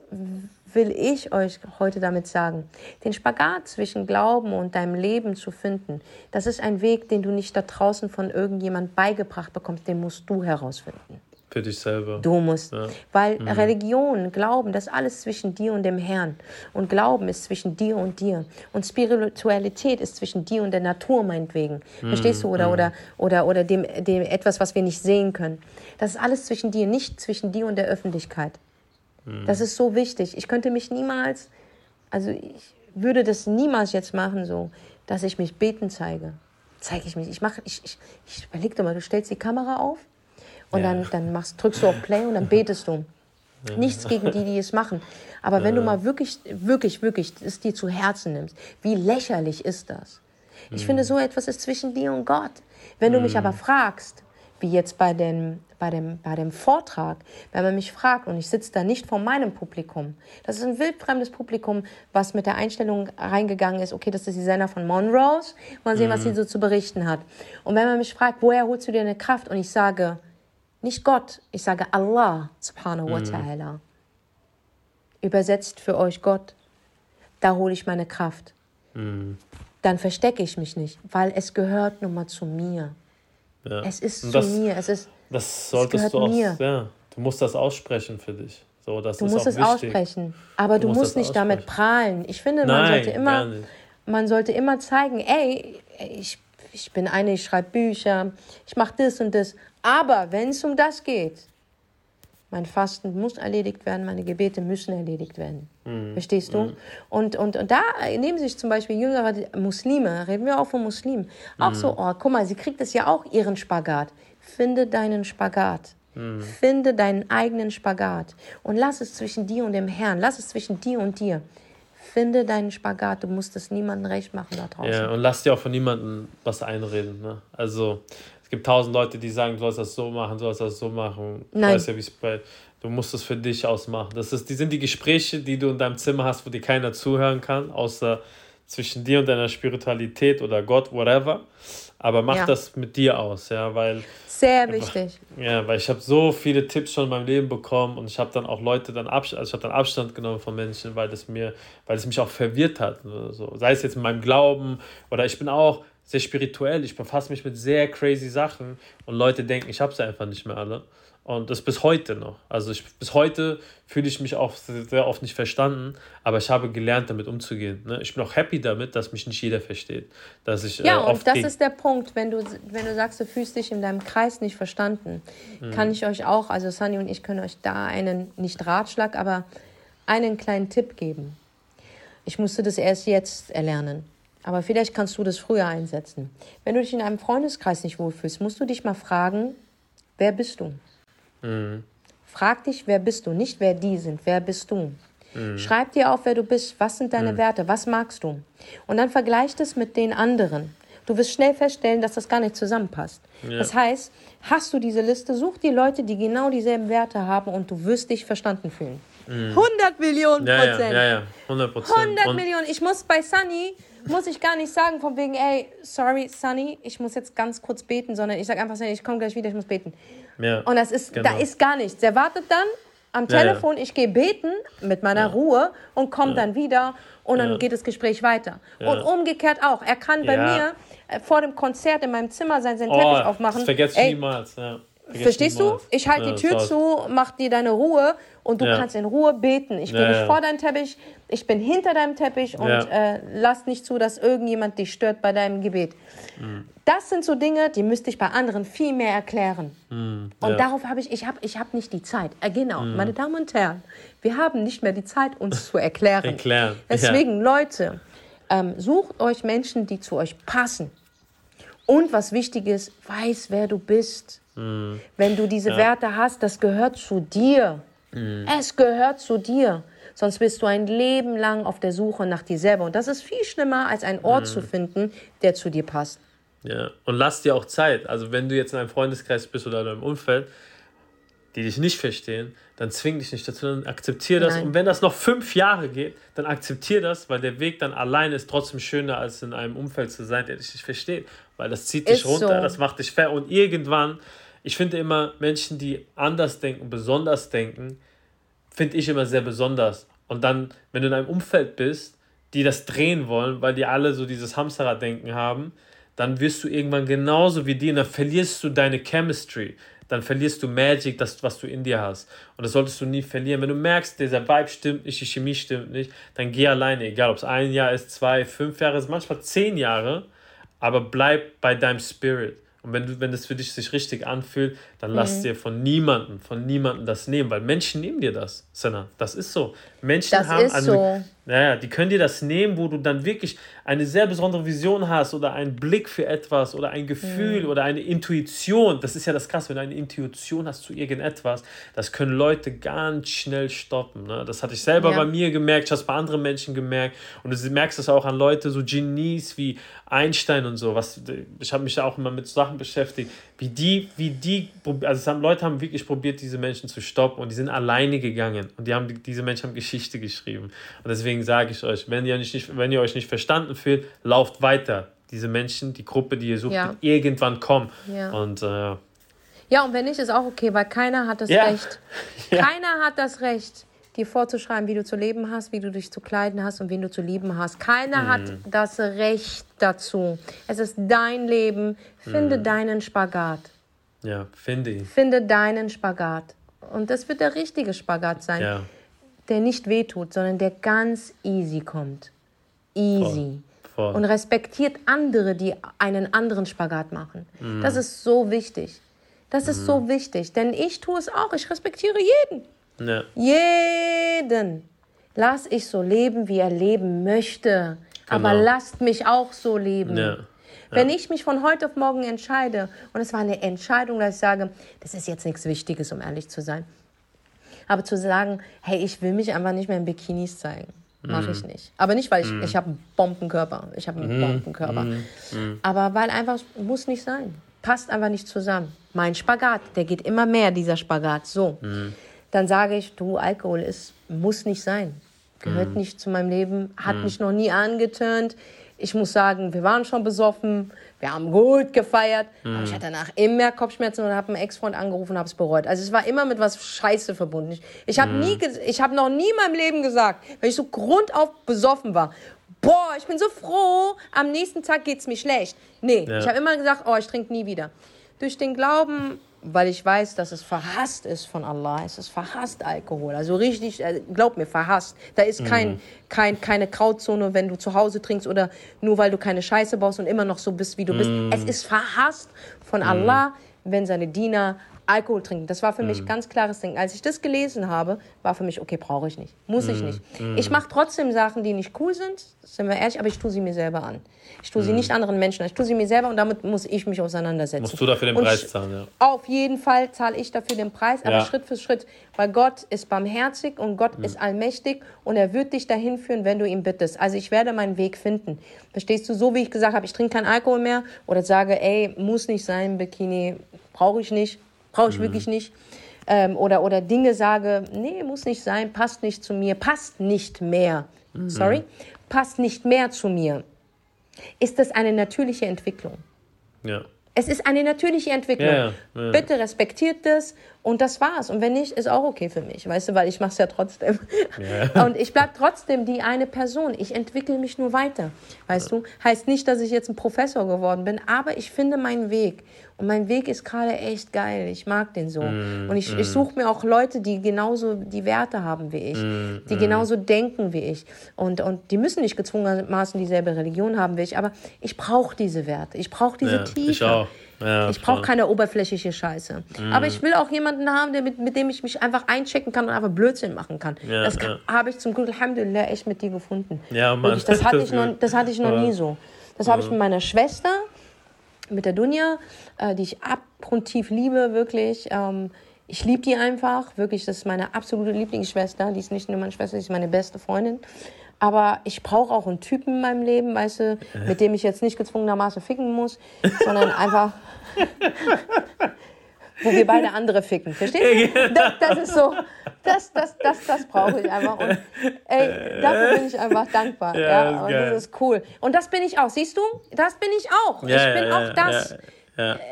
will ich euch heute damit sagen. Den Spagat zwischen Glauben und deinem Leben zu finden, das ist ein Weg, den du nicht da draußen von irgendjemand beigebracht bekommst, den musst du herausfinden. Für dich selber. Du musst. Ja. Weil Religion, Glauben, das ist alles zwischen dir und dem Herrn. Und Glauben ist zwischen dir und dir. Und Spiritualität ist zwischen dir und der Natur meinetwegen. Verstehst du? Oder, oder, oder, oder dem, dem etwas, was wir nicht sehen können. Das ist alles zwischen dir, nicht zwischen dir und der Öffentlichkeit. Das ist so wichtig. Ich könnte mich niemals, also ich würde das niemals jetzt machen, so, dass ich mich beten zeige. Zeige ich mich. Ich mache, ich, ich, ich überleg doch mal, du stellst die Kamera auf und Ja. dann, dann machst, drückst du auf Play und dann betest du. Nichts gegen die, die es machen. Aber wenn du mal wirklich, wirklich, wirklich es dir zu Herzen nimmst, wie lächerlich ist das? Ich finde, so etwas ist zwischen dir und Gott. Wenn du mich aber fragst, wie jetzt bei dem, bei, dem, bei dem Vortrag, wenn man mich fragt und ich sitze da nicht vor meinem Publikum, das ist ein wildfremdes Publikum, was mit der Einstellung reingegangen ist, okay, das ist die Sender von Monrose, mal sehen, was sie so zu berichten hat. Und wenn man mich fragt, woher holst du dir eine Kraft? Und ich sage, nicht Gott, ich sage Allah subhanahu wa ta'ala. Übersetzt für euch Gott, da hole ich meine Kraft. Dann verstecke ich mich nicht, weil es gehört nun mal zu mir. Ja. Es ist Und zu das, mir, es ist, Das solltest gehört du auch. mir. Ja, du musst das aussprechen für dich. So, das du ist musst auch es wichtig. aussprechen. Aber Du du, musst musst das nicht damit prahlen. Ich finde, man Nein, sollte immer, man sollte immer zeigen, ey, ich, ich bin eine, ich schreibe Bücher, ich mache das und das. Aber wenn es um das geht, mein Fasten muss erledigt werden, meine Gebete müssen erledigt werden. Mhm. Verstehst du? Und, und, und da nehmen sich zum Beispiel jüngere Muslime, reden wir auch von Muslimen, auch so, oh, guck mal, sie kriegt es ja auch ihren Spagat. Finde deinen Spagat. Finde deinen eigenen Spagat. Und lass es zwischen dir und dem Herrn. Lass es zwischen dir und dir. Finde deinen Spagat. Du musst es niemandem recht machen da draußen. Ja, und lass dir auch von niemandem was einreden. Ne? Also, es gibt tausend Leute, die sagen, du sollst das so machen, du sollst das so machen. Du Nein. weißt ja, wie es bei. Du musst es für dich ausmachen. Das ist, die sind die Gespräche, die du in deinem Zimmer hast, wo dir keiner zuhören kann, außer zwischen dir und deiner Spiritualität oder Gott, whatever. Aber mach Ja. das mit dir aus, ja, weil Sehr wichtig. Ja, weil ich habe so viele Tipps schon in meinem Leben bekommen und ich habe dann auch Leute dann Abstand, also ich habe dann Abstand genommen von Menschen, weil das mir, weil es mich auch verwirrt hat. Oder so. Sei es jetzt in meinem Glauben oder ich bin auch sehr spirituell, ich befasse mich mit sehr crazy Sachen und Leute denken, ich habe sie einfach nicht mehr alle. Und das bis heute noch. Also ich, bis heute fühle ich mich auch sehr oft nicht verstanden, aber ich habe gelernt, damit umzugehen. Ne? Ich bin auch happy damit, dass mich nicht jeder versteht. Dass ich, Ja, äh, und das ist der Punkt, wenn du, wenn du sagst, du fühlst dich in deinem Kreis nicht verstanden, Mhm. kann ich euch auch, also Sunny und ich können euch da einen, nicht Ratschlag, aber einen kleinen Tipp geben. Ich musste das erst jetzt erlernen. Aber vielleicht kannst du das früher einsetzen. Wenn du dich in einem Freundeskreis nicht wohlfühlst, musst du dich mal fragen, wer bist du? Frag dich, wer bist du? Nicht wer die sind, wer bist du? Schreib dir auf, wer du bist. Was sind deine Werte? Was magst du? Und dann vergleich das mit den anderen. Du wirst schnell feststellen, dass das gar nicht zusammenpasst. Das heißt, hast du diese Liste, such die Leute, die genau dieselben Werte haben und du wirst dich verstanden fühlen. 100 Millionen ja, ja, Prozent. ja, ja, 100 Prozent. 100 Und- Millionen. Ich muss bei Sunny, muss ich gar nicht sagen von wegen, ey, sorry, Sunny, ich muss jetzt ganz kurz beten, sondern ich sage einfach, Sunny, ich komme gleich wieder, ich muss beten. Ja. Und das ist, Genau. da ist gar nichts. Der wartet dann am Ja, ja. Telefon, ich gehe beten mit meiner Ruhe und komme dann wieder und dann geht das Gespräch weiter. Und umgekehrt auch. Er kann bei Ja. mir äh, vor dem Konzert in meinem Zimmer sein, seinen Oh, Teppich aufmachen. Das vergesse ich niemals. Ja. Verstehst du? Ich halte Ja, die Tür zu, mach dir deine Ruhe und du Ja. kannst in Ruhe beten. Ich Ja, bin nicht ja. vor deinem Teppich, ich bin hinter deinem Teppich und äh, lass nicht zu, dass irgendjemand dich stört bei deinem Gebet. Mhm. Das sind so Dinge, die müsste ich bei anderen viel mehr erklären. Und. Mhm. darauf habe ich, ich habe ich hab nicht die Zeit. Äh, genau, meine Damen und Herren, wir haben nicht mehr die Zeit, uns zu erklären. Erklären. Deswegen, Leute, ähm, sucht euch Menschen, die zu euch passen. Und was wichtig ist, weiß, wer du bist. Mhm. Wenn du diese Werte hast, das gehört zu dir. Mhm. Es gehört zu dir. Sonst bist du ein Leben lang auf der Suche nach dir selber. Und das ist viel schlimmer, als einen Ort Mhm. zu finden, der zu dir passt. Ja, und lass dir auch Zeit. Also wenn du jetzt in einem Freundeskreis bist oder in einem Umfeld, die dich nicht verstehen, dann zwing dich nicht dazu, dann akzeptier das. Nein. Und wenn das noch fünf Jahre geht, dann akzeptier das, weil der Weg dann allein ist trotzdem schöner, als in einem Umfeld zu sein, der dich nicht versteht. Weil das zieht dich Ist runter, so. das macht dich fair. Und irgendwann, ich finde immer, Menschen, die anders denken, besonders denken, finde ich immer sehr besonders. Und dann, wenn du in einem Umfeld bist, die das drehen wollen, weil die alle so dieses Hamsterrad-Denken haben, dann wirst du irgendwann genauso wie die und dann verlierst du deine Chemistry. Dann verlierst du Magic, das, was du in dir hast. Und das solltest du nie verlieren. Wenn du merkst, dieser Vibe stimmt nicht, die Chemie stimmt nicht, dann geh alleine. Egal, ob es ein Jahr ist, zwei, fünf Jahre ist, manchmal zehn Jahre, aber bleib bei deinem Spirit. Und wenn, du, wenn das für dich sich richtig anfühlt, dann Mhm. lass dir von niemandem, von niemandem das nehmen, weil Menschen nehmen dir das, Senna. Das ist so. Menschen Das haben, ist also, so. Ja, die können dir das nehmen, wo du dann wirklich eine sehr besondere Vision hast oder einen Blick für etwas oder ein Gefühl mhm. oder eine Intuition. Das ist ja das Krasse, wenn du eine Intuition hast zu irgendetwas, das können Leute ganz schnell stoppen. Ne? Das hatte ich selber ja. bei mir gemerkt, ich habe es bei anderen Menschen gemerkt und du merkst es auch an Leute, so Genies wie Einstein und so. Was, ich habe mich auch immer mit Sachen beschäftigt, wie die, wie die, also haben, Leute haben wirklich probiert, diese Menschen zu stoppen und die sind alleine gegangen und die haben, diese Menschen haben Geschichte geschrieben. Und deswegen sage ich euch, wenn ihr, nicht, wenn ihr euch nicht verstanden fühlt, lauft weiter. Diese Menschen, die Gruppe, die ihr sucht, ja. irgendwann kommen. Ja. Und äh, ja, und wenn nicht, ist auch okay, weil keiner hat das ja. Recht. Keiner hat das Recht, dir vorzuschreiben, wie du zu leben hast, wie du dich zu kleiden hast und wen du zu lieben hast. Keiner mhm. hat das Recht dazu. Es ist dein Leben. Finde mhm. deinen Spagat. Ja, finde ihn. Finde deinen Spagat. Und das wird der richtige Spagat sein. Ja der nicht wehtut, sondern der ganz easy kommt. Easy. Voll. Voll. Und respektiert andere, die einen anderen Spagat machen. Mhm. Das ist so wichtig. Das ist mhm. so wichtig, denn ich tue es auch. Ich respektiere jeden. Ja. Jeden. Lass ich so leben, wie er leben möchte. Genau. Aber lasst mich auch so leben. Ja. Ja. Wenn ich mich von heute auf morgen entscheide, und es war eine Entscheidung, dass ich sage, das ist jetzt nichts Wichtiges, um ehrlich zu sein. Aber zu sagen, hey, ich will mich einfach nicht mehr in Bikinis zeigen, mache mm. ich nicht. Aber nicht, weil ich, mm. ich habe einen Bombenkörper. Ich habe einen mm. Bombenkörper. Mm. mm. Aber weil einfach, muss nicht sein. Passt einfach nicht zusammen. Mein Spagat, der geht immer mehr, dieser Spagat. So. Dann sage ich, du, Alkohol ist, muss nicht sein. Gehört nicht zu meinem Leben, hat mich noch nie angetönt. Ich muss sagen, wir waren schon besoffen wir haben gut gefeiert, mhm. aber ich hatte danach immer Kopfschmerzen und habe einen Ex-Freund angerufen und habe es bereut. Also es war immer mit was Scheiße verbunden. Ich, ich habe mhm. ich habe noch nie in meinem Leben gesagt, wenn ich so grundauf besoffen war, boah, ich bin so froh, am nächsten Tag geht es mir schlecht. Nee, ja. ich habe immer gesagt, oh, ich trinke nie wieder. Durch den Glauben weil ich weiß, dass es verhasst ist von Allah. Es ist verhasst Alkohol. Also richtig, äh, glaub mir, verhasst. Da ist kein, mhm. kein, keine Grauzone, wenn du zu Hause trinkst oder nur weil du keine Scheiße baust und immer noch so bist, wie du bist. Mhm. Es ist verhasst von mhm. Allah, wenn seine Diener Alkohol trinken. Das war für mich mhm. ganz klares Ding. Als ich das gelesen habe, war für mich, okay, brauche ich nicht. Muss ich mhm. nicht. Mhm. Ich mache trotzdem Sachen, die nicht cool sind, sind wir ehrlich, aber ich tue sie mir selber an. Ich tue sie nicht anderen Menschen an. Ich tue sie mir selber und damit muss ich mich auseinandersetzen. Musst du dafür den und Preis zahlen, ja. Auf jeden Fall zahle ich dafür den Preis, aber ja. Schritt für Schritt. Weil Gott ist barmherzig und Gott ist allmächtig und er wird dich dahin führen, wenn du ihn bittest. Also ich werde meinen Weg finden. Verstehst du, so wie ich gesagt habe, ich trinke keinen Alkohol mehr oder sage, ey, muss nicht sein, Bikini, brauche ich nicht brauche ich mhm. wirklich nicht. Ähm, oder, oder Dinge sage, nee, muss nicht sein, passt nicht zu mir, passt nicht mehr. Mhm. Sorry, passt nicht mehr zu mir. Ist das eine natürliche Entwicklung? Ja. Es ist eine natürliche Entwicklung. Ja, ja. Bitte respektiert das und das war's. Und wenn nicht, ist auch okay für mich, weißt du, weil ich mache es ja trotzdem. Ja. Und ich bleibe trotzdem die eine Person. Ich entwickle mich nur weiter, weißt du. Heißt nicht, dass ich jetzt ein Professor geworden bin, aber ich finde meinen Weg. Und mein Weg ist gerade echt geil. Ich mag den so. Mm, und ich, mm. ich suche mir auch Leute, die genauso die Werte haben wie ich, mm, die mm. genauso denken wie ich. Und, und die müssen nicht gezwungenermaßen dieselbe Religion haben wie ich, aber ich brauche diese Werte. Ich brauche diese ja, Tiefe. Ich auch. Ja, ich brauche keine oberflächliche Scheiße. Mm. Aber ich will auch jemanden haben, der mit, mit dem ich mich einfach einchecken kann und einfach Blödsinn machen kann. Ja, das ja. habe ich zum Glück, Alhamdulillah, echt mit dir gefunden. Ja, Mann. Wirklich, das, hatte ich noch, das hatte ich noch nie so. Das habe ich mit meiner Schwester mit der Dunja, äh, die ich abgrundtief liebe, wirklich. Ähm, ich liebe die einfach, wirklich. Das ist meine absolute Lieblingsschwester. Die ist nicht nur meine Schwester, die ist meine beste Freundin. Aber ich brauche auch einen Typen in meinem Leben, weißt du, mit dem ich jetzt nicht gezwungenermaßen ficken muss, sondern einfach wo wir beide andere ficken. Verstehst du? Das, das ist so, das, das, das, das brauche ich einfach. Und ey, dafür bin ich einfach dankbar. Ja, ja. Das und das ist cool. Und das bin ich auch. Siehst du? Das bin ich auch. Ja, ich bin ja, auch das.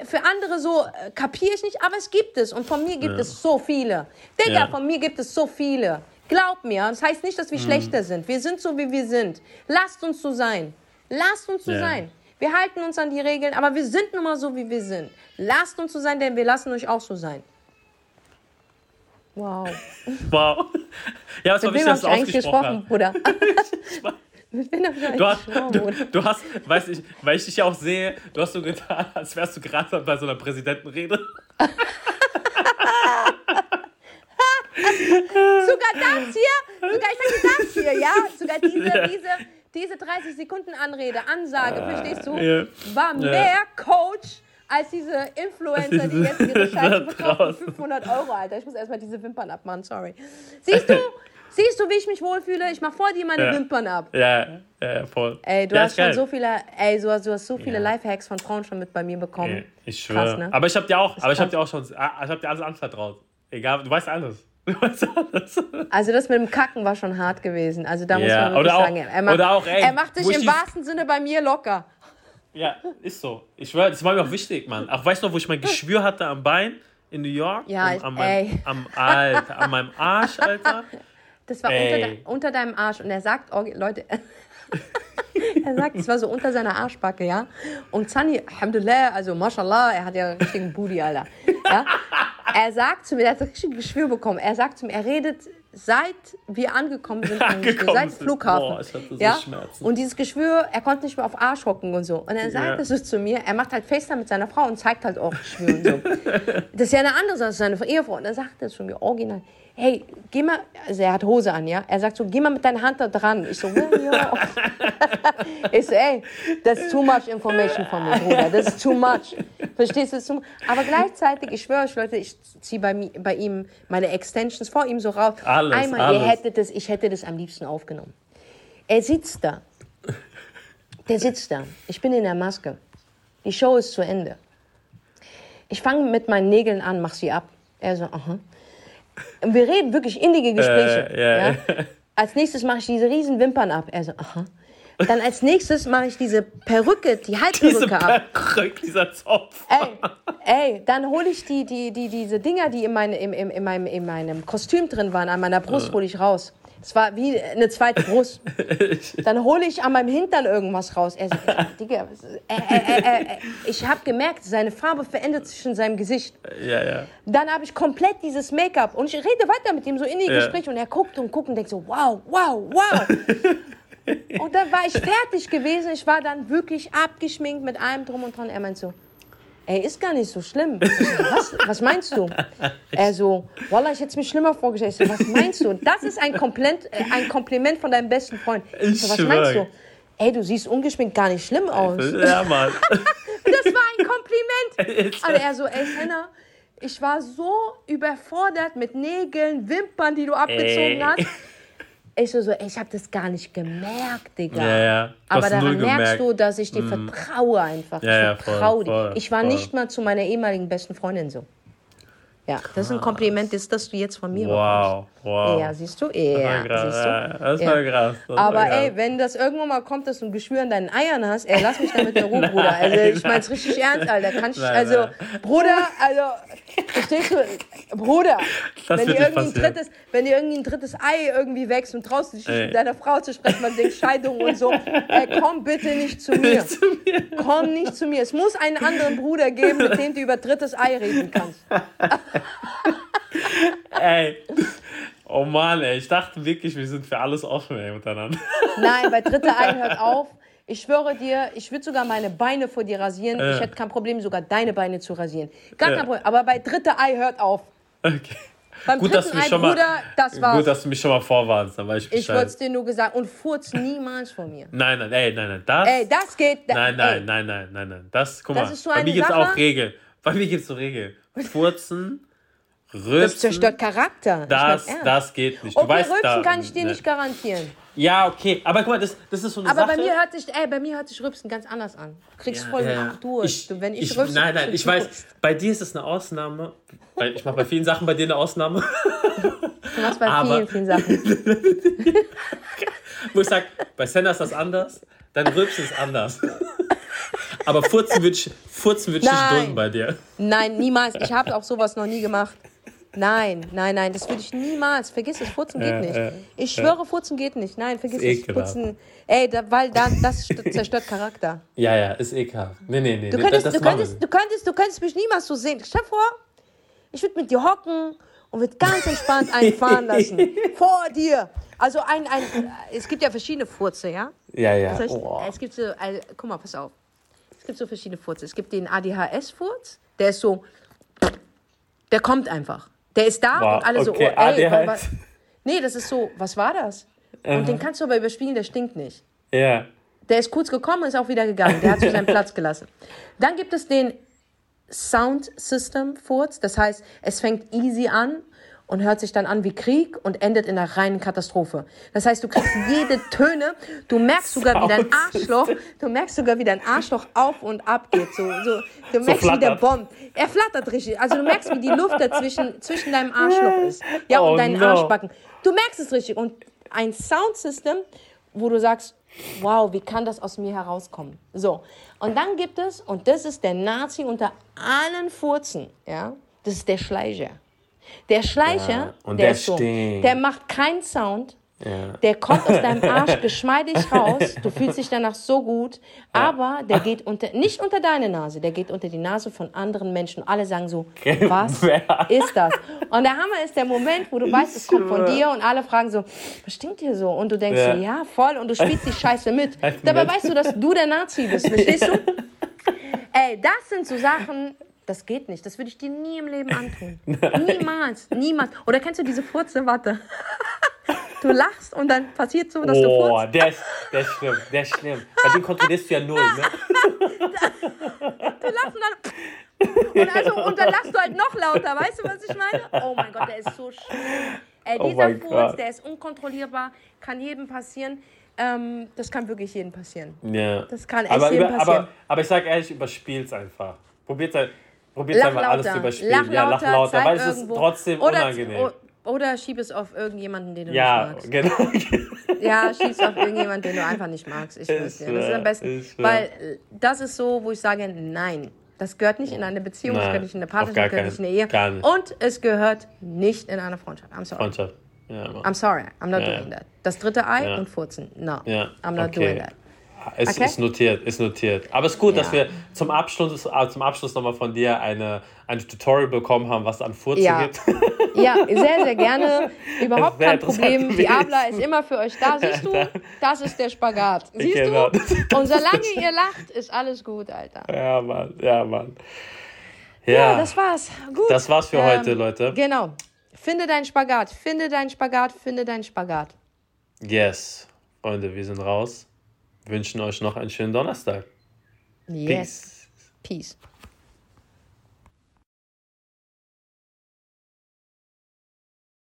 Für andere so äh, kapiere ich nicht, aber es gibt es. Und von mir gibt es so viele. Digga, von mir gibt es so viele. Glaub mir. Das heißt nicht, dass wir mhm. schlechter sind. Wir sind so, wie wir sind. Lasst uns so sein. Lasst uns so sein. Wir halten uns an die Regeln, aber wir sind nun mal so, wie wir sind. Lasst uns so sein, denn wir lassen euch auch so sein. Wow. Wow. Ja, was wichtig, dass du eigentlich gesprochen, Bruder? Mit wem habe ich du hast, du, du hast, weiß ich, weil ich dich ja auch sehe, du hast so getan, als wärst du gerade bei so einer Präsidentenrede. so sogar das hier, sogar ich sag dir das hier, ja, sogar diese, diese, diese 30 Sekunden Anrede, Ansage, verstehst du, Ja. war mehr Coach als diese Influencer, die jetzt ihre Scheiße verkaufen. draußen. 500 Euro, Alter. Ich muss erstmal diese Wimpern abmachen, sorry. Siehst du, siehst du, wie ich mich wohlfühle? Ich mach vor dir meine Ja. Wimpern ab. Ja, ja, voll. Ey, du ja, hast schon geil. so viele, ey, du hast, du hast so viele Ja. Lifehacks von Frauen schon mit bei mir bekommen. Ich schwöre. Krass, ne? Aber ich habe dir auch, aber ich habe krass. dir auch schon, ah, ich habe dir alles anvertraut. Egal, du weißt alles. Also das mit dem Kacken war schon hart gewesen. Also da muss Ja, man wirklich auch- sagen, er macht, oder auch, ey, er macht sich im wahrsten Sinne bei mir locker. Ja, ist so. Ich schwöre, das war mir auch wichtig, Mann. Ach, weißt du noch, wo ich mein Geschwür hatte am Bein in New York? Ja, Am- ich- am, meinem, ey. am, Alter, an meinem Arsch, Alter. Das war unter, de, unter deinem Arsch. Und er sagt, oh, Leute, er sagt, es war so unter seiner Arschbacke, ja. Und Zani, Alhamdulillah, also Mashallah, er hat ja einen richtigen Booty, Alter. Ja? Er sagt zu mir, er hat ein richtiges Geschwür bekommen. Er sagt zu mir, er redet seit wir angekommen sind, Angekommen seit sind. Flughafen. Boah, ich hatte so ja? Schmerzen. Und dieses Geschwür, er konnte nicht mehr auf Arsch hocken und so. Und er sagt Ja. das zu mir, er macht halt FaceTime mit seiner Frau und zeigt halt auch Geschwür und so. Das ist ja eine andere Sache, ist seine Ehefrau. Und er sagt das zu mir original. Hey, geh mal, also er hat Hose an, ja? Er sagt so, geh mal mit deiner Hand da dran. Ich so, ja. Ich so, ey, das ist too much information von mir, Bruder. Das ist too much. Verstehst du? Too Aber gleichzeitig, ich schwöre euch, Leute, ich ziehe bei, bei ihm meine Extensions vor ihm so raus. Alles, Einmal, alles. Ihr hättet das, ich hätte das am liebsten aufgenommen. Er sitzt da. Der sitzt da. Ich bin in der Maske. Die Show ist zu Ende. Ich fange mit meinen Nägeln an, mach sie ab. Er so, aha. Und wir reden wirklich innige Gespräche. Äh, ja. ja. Als nächstes mache ich diese riesen Wimpern ab. Er so, aha. Dann als nächstes mache ich diese Perücke, die Diese Halsperücke ab. Perücke, dieser Zopf. Ey, ey, dann hole ich die, die, die, diese Dinger, die in, meine, im, im, in, meinem, in meinem Kostüm drin waren, an meiner Brust hole ich raus. Es war wie eine zweite Brust. Dann hole ich an meinem Hintern irgendwas raus. Er sagt, ey, Digga, ist- äh, äh, äh, äh, ich habe gemerkt, seine Farbe verändert sich in seinem Gesicht. Ja, ja. Dann habe ich komplett dieses Make-up und ich rede weiter mit ihm so in die Ja. Gespräche und er guckt und guckt und denkt so, wow, wow, wow. und dann war ich fertig gewesen. Ich war dann wirklich abgeschminkt mit allem drum und dran. Er meint so, ey, ist gar nicht so schlimm. So, was, was meinst du? Er so, Wallah, ich hätte es mir schlimmer vorgestellt. Ich so, was meinst du? Das ist ein, Kompliment, äh, ein Kompliment von deinem besten Freund. Ich so, was meinst du? Ey, du siehst ungeschminkt gar nicht schlimm aus. Ja, Mann. Das war ein Kompliment. Und er so, ey, Senna, ich war so überfordert mit Nägeln, Wimpern, die du abgezogen Ey. hast. Ich so, ich habe das gar nicht gemerkt, Digga. Ja, ja. Aber daran merkst. Mm. du, dass ich dir vertraue einfach. Ja, ja, ich voll, vertraue dir. voll, Ich war voll. nicht mal zu meiner ehemaligen besten Freundin so. Ja, das ist ein Kompliment, das, das du jetzt von mir Wow, wow. Ja, siehst du? Das Ja, krass. siehst du? Ja, das Ja. war krass. Das Aber war krass. ey, wenn das irgendwann mal kommt, dass du ein Geschwür an deinen Eiern hast, ey, lass mich damit in Ruhe, Bruder. Also ich mein's richtig ernst, Alter. Kann ich, Nein, also, nein. Bruder, also, verstehst du, Bruder, Das wenn dir, nicht irgendwie ein drittes, wenn dir irgendwie ein drittes Ei irgendwie wächst und traust dich nicht mit deiner Frau zu sprechen, man denkt Scheidung und so, ey, komm bitte nicht zu mir. Zu mir. Komm nicht zu mir. Es muss einen anderen Bruder geben, mit dem du über drittes Ei reden kannst. Ey. Oh Mann, ey. Ich dachte wirklich, wir sind für alles offen, ey, miteinander. Nein, bei dritte Ei hört auf. Ich schwöre dir, ich würde sogar meine Beine vor dir rasieren. Ich hätte kein Problem, sogar deine Beine zu rasieren. Gar kein Problem. Aber bei dritte Ei hört auf. Okay. Beim Gut, dass du mich Ei, schon mal, Bruder, das war's. gut, dass du mich schon mal vorwarnst, dann weiß ich ich wollte es dir nur gesagt. Und furz niemals von mir. Nein, nein, ey, nein, nein, das. Ey, das geht. da- nein, nein, ey, nein, nein, nein, nein. Das, guck Das mal, ist so bei eine mir gibt es auch Regeln. Bei mir gibt es so Regeln. Furzen, Das Rülpsen, zerstört Charakter. Das, das geht nicht. Du Okay, weißt, Rülpsen kann ich dir ne. nicht garantieren. Ja, okay, aber guck mal, das, das ist so eine Aber Sache. bei mir hört sich, ey, bei mir hört sich Rülpsen ganz anders an. Du kriegst voll Ja, Durst. Ich, wenn ich, ich, rülpse, nein, nein, ich weiß, Durst. bei dir ist es eine Ausnahme. Ich mache bei vielen Sachen bei dir eine Ausnahme. Du machst bei aber- vielen, vielen Sachen. Wo ich sage, bei Senna ist das anders, dein Rülpsen ist anders. Aber Furzen würde ich, Furzen würd ich nicht dulden bei dir. Nein, niemals. Ich habe auch sowas noch nie gemacht. Nein, nein, nein, das würde ich niemals. Vergiss es, Furzen geht nicht. Ich schwöre, Furzen geht nicht. Nein, vergiss es. Furzen, ey, da, weil da, das st- zerstört Charakter. Ja, ja, ist ekelhaft. Nee, nee, nee. Du könntest, das du, machen wir könntest, du, könntest, du könntest mich niemals so sehen. Stell dir vor, ich würde mit dir hocken und würde ganz entspannt einen fahren lassen. Vor dir. Also ein, ein, es gibt ja verschiedene Furze, ja? Ja, ja. Das heißt, Oh. Es gibt so, also, guck mal, pass auf. Es gibt so verschiedene Furze. Es gibt den ADHS-Furz, der ist so, der kommt einfach. Der ist da Boah, und alle so, okay, oh, ey, wa- wa- Nee, das ist so, was war das? Und den kannst du aber überspielen, der stinkt nicht. Ja. Der ist kurz gekommen und ist auch wieder gegangen. Der hat sich seinen Platz gelassen. Dann gibt es den Sound System Furz. Das heißt, es fängt easy an und hört sich dann an wie Krieg und endet in einer reinen Katastrophe. Das heißt, du kriegst jede Töne, du merkst sogar, wie dein Arschloch, du merkst sogar, wie dein Arschloch auf und ab geht. So, so, du merkst, wie der bombt. Er flattert richtig. Also du merkst, wie die Luft dazwischen zwischen deinem Arschloch ist. Ja, und Oh deinen no. Arschbacken. Du merkst es richtig. Und ein Soundsystem, wo du sagst, wow, wie kann das aus mir herauskommen? So, und dann gibt es, und das ist der Nazi unter allen Furzen, ja, das ist der Schleicher. Der Schleicher, Ja, der, der so, der macht keinen Sound, Ja. der kommt aus deinem Arsch geschmeidig raus, du fühlst dich danach so gut, aber der geht unter, nicht unter deine Nase, der geht unter die Nase von anderen Menschen. Alle sagen so, was ist das? Und der Hammer ist der Moment, wo du weißt, es kommt von dir und alle fragen so, was stinkt hier so? Und du denkst Ja. so, ja, voll, und du spielst die Scheiße mit. Dabei weißt du, dass du der Nazi bist, verstehst du? Ey, das sind so Sachen, das geht nicht. Das würde ich dir nie im Leben antun. Niemals, niemals. Oder kennst du diese Furze? Warte. Du lachst und dann passiert so, dass du Oh, furzt. der ist, der ist schlimm, der ist schlimm. Bei dem kontrollierst du ja null, ne? Du lachst und dann. Und, also, und dann lachst du halt noch lauter. Weißt du, was ich meine? Oh mein Gott, der ist so schlimm. Ey, Oh dieser mein Furz, der ist unkontrollierbar, kann jedem passieren. Ähm, das kann wirklich jedem passieren. Ja. Das kann echt aber, jedem über, passieren. aber, aber ich sag ehrlich, überspiel's einfach. Probiert halt, probiert einfach alles zu lauter. überspielen. Lach ja, lach lauter, weil es ist trotzdem oder, unangenehm. Oder schieb es auf irgendjemanden, den du ja, nicht magst. genau. Ja, schieb's auf irgendjemanden, den du einfach nicht magst. Ich weiß dir. Das ist am besten. ist. Weil äh, das ist so, wo ich sage, nein. Das gehört nicht in eine Beziehung, das Nein, gehört nicht in eine Partnerschaft, gehört nicht in eine Ehe. keinen-. Und es gehört nicht in eine Freundschaft. I'm sorry. Freundschaft. Ja, Mann. I'm sorry, I'm not Ja. doing that. Das dritte Ei Ja. und Furzen. No, Ja, I'm not okay. doing that. Es Okay. ist notiert, ist notiert. Aber es ist gut, dass Ja. wir zum Abschluss, äh, zum Abschluss nochmal von dir eine, ein Tutorial bekommen haben, was es an Furzen Ja. gibt. Ja, sehr, sehr gerne. Überhaupt kein Problem. Die gewesen. Abla ist immer für euch da. Siehst du? Das ist der Spagat. Siehst Genau. du? Und solange ihr lacht, ist alles gut, Alter. ja, Mann, ja, Mann. Ja, Ja, das war's. Gut. das war's für Ähm, heute, Leute. Genau. Finde deinen Spagat. Finde deinen Spagat. Finde deinen Spagat. Yes. Freunde, wir sind raus. Wünschen euch noch einen schönen Donnerstag. Yes. Peace.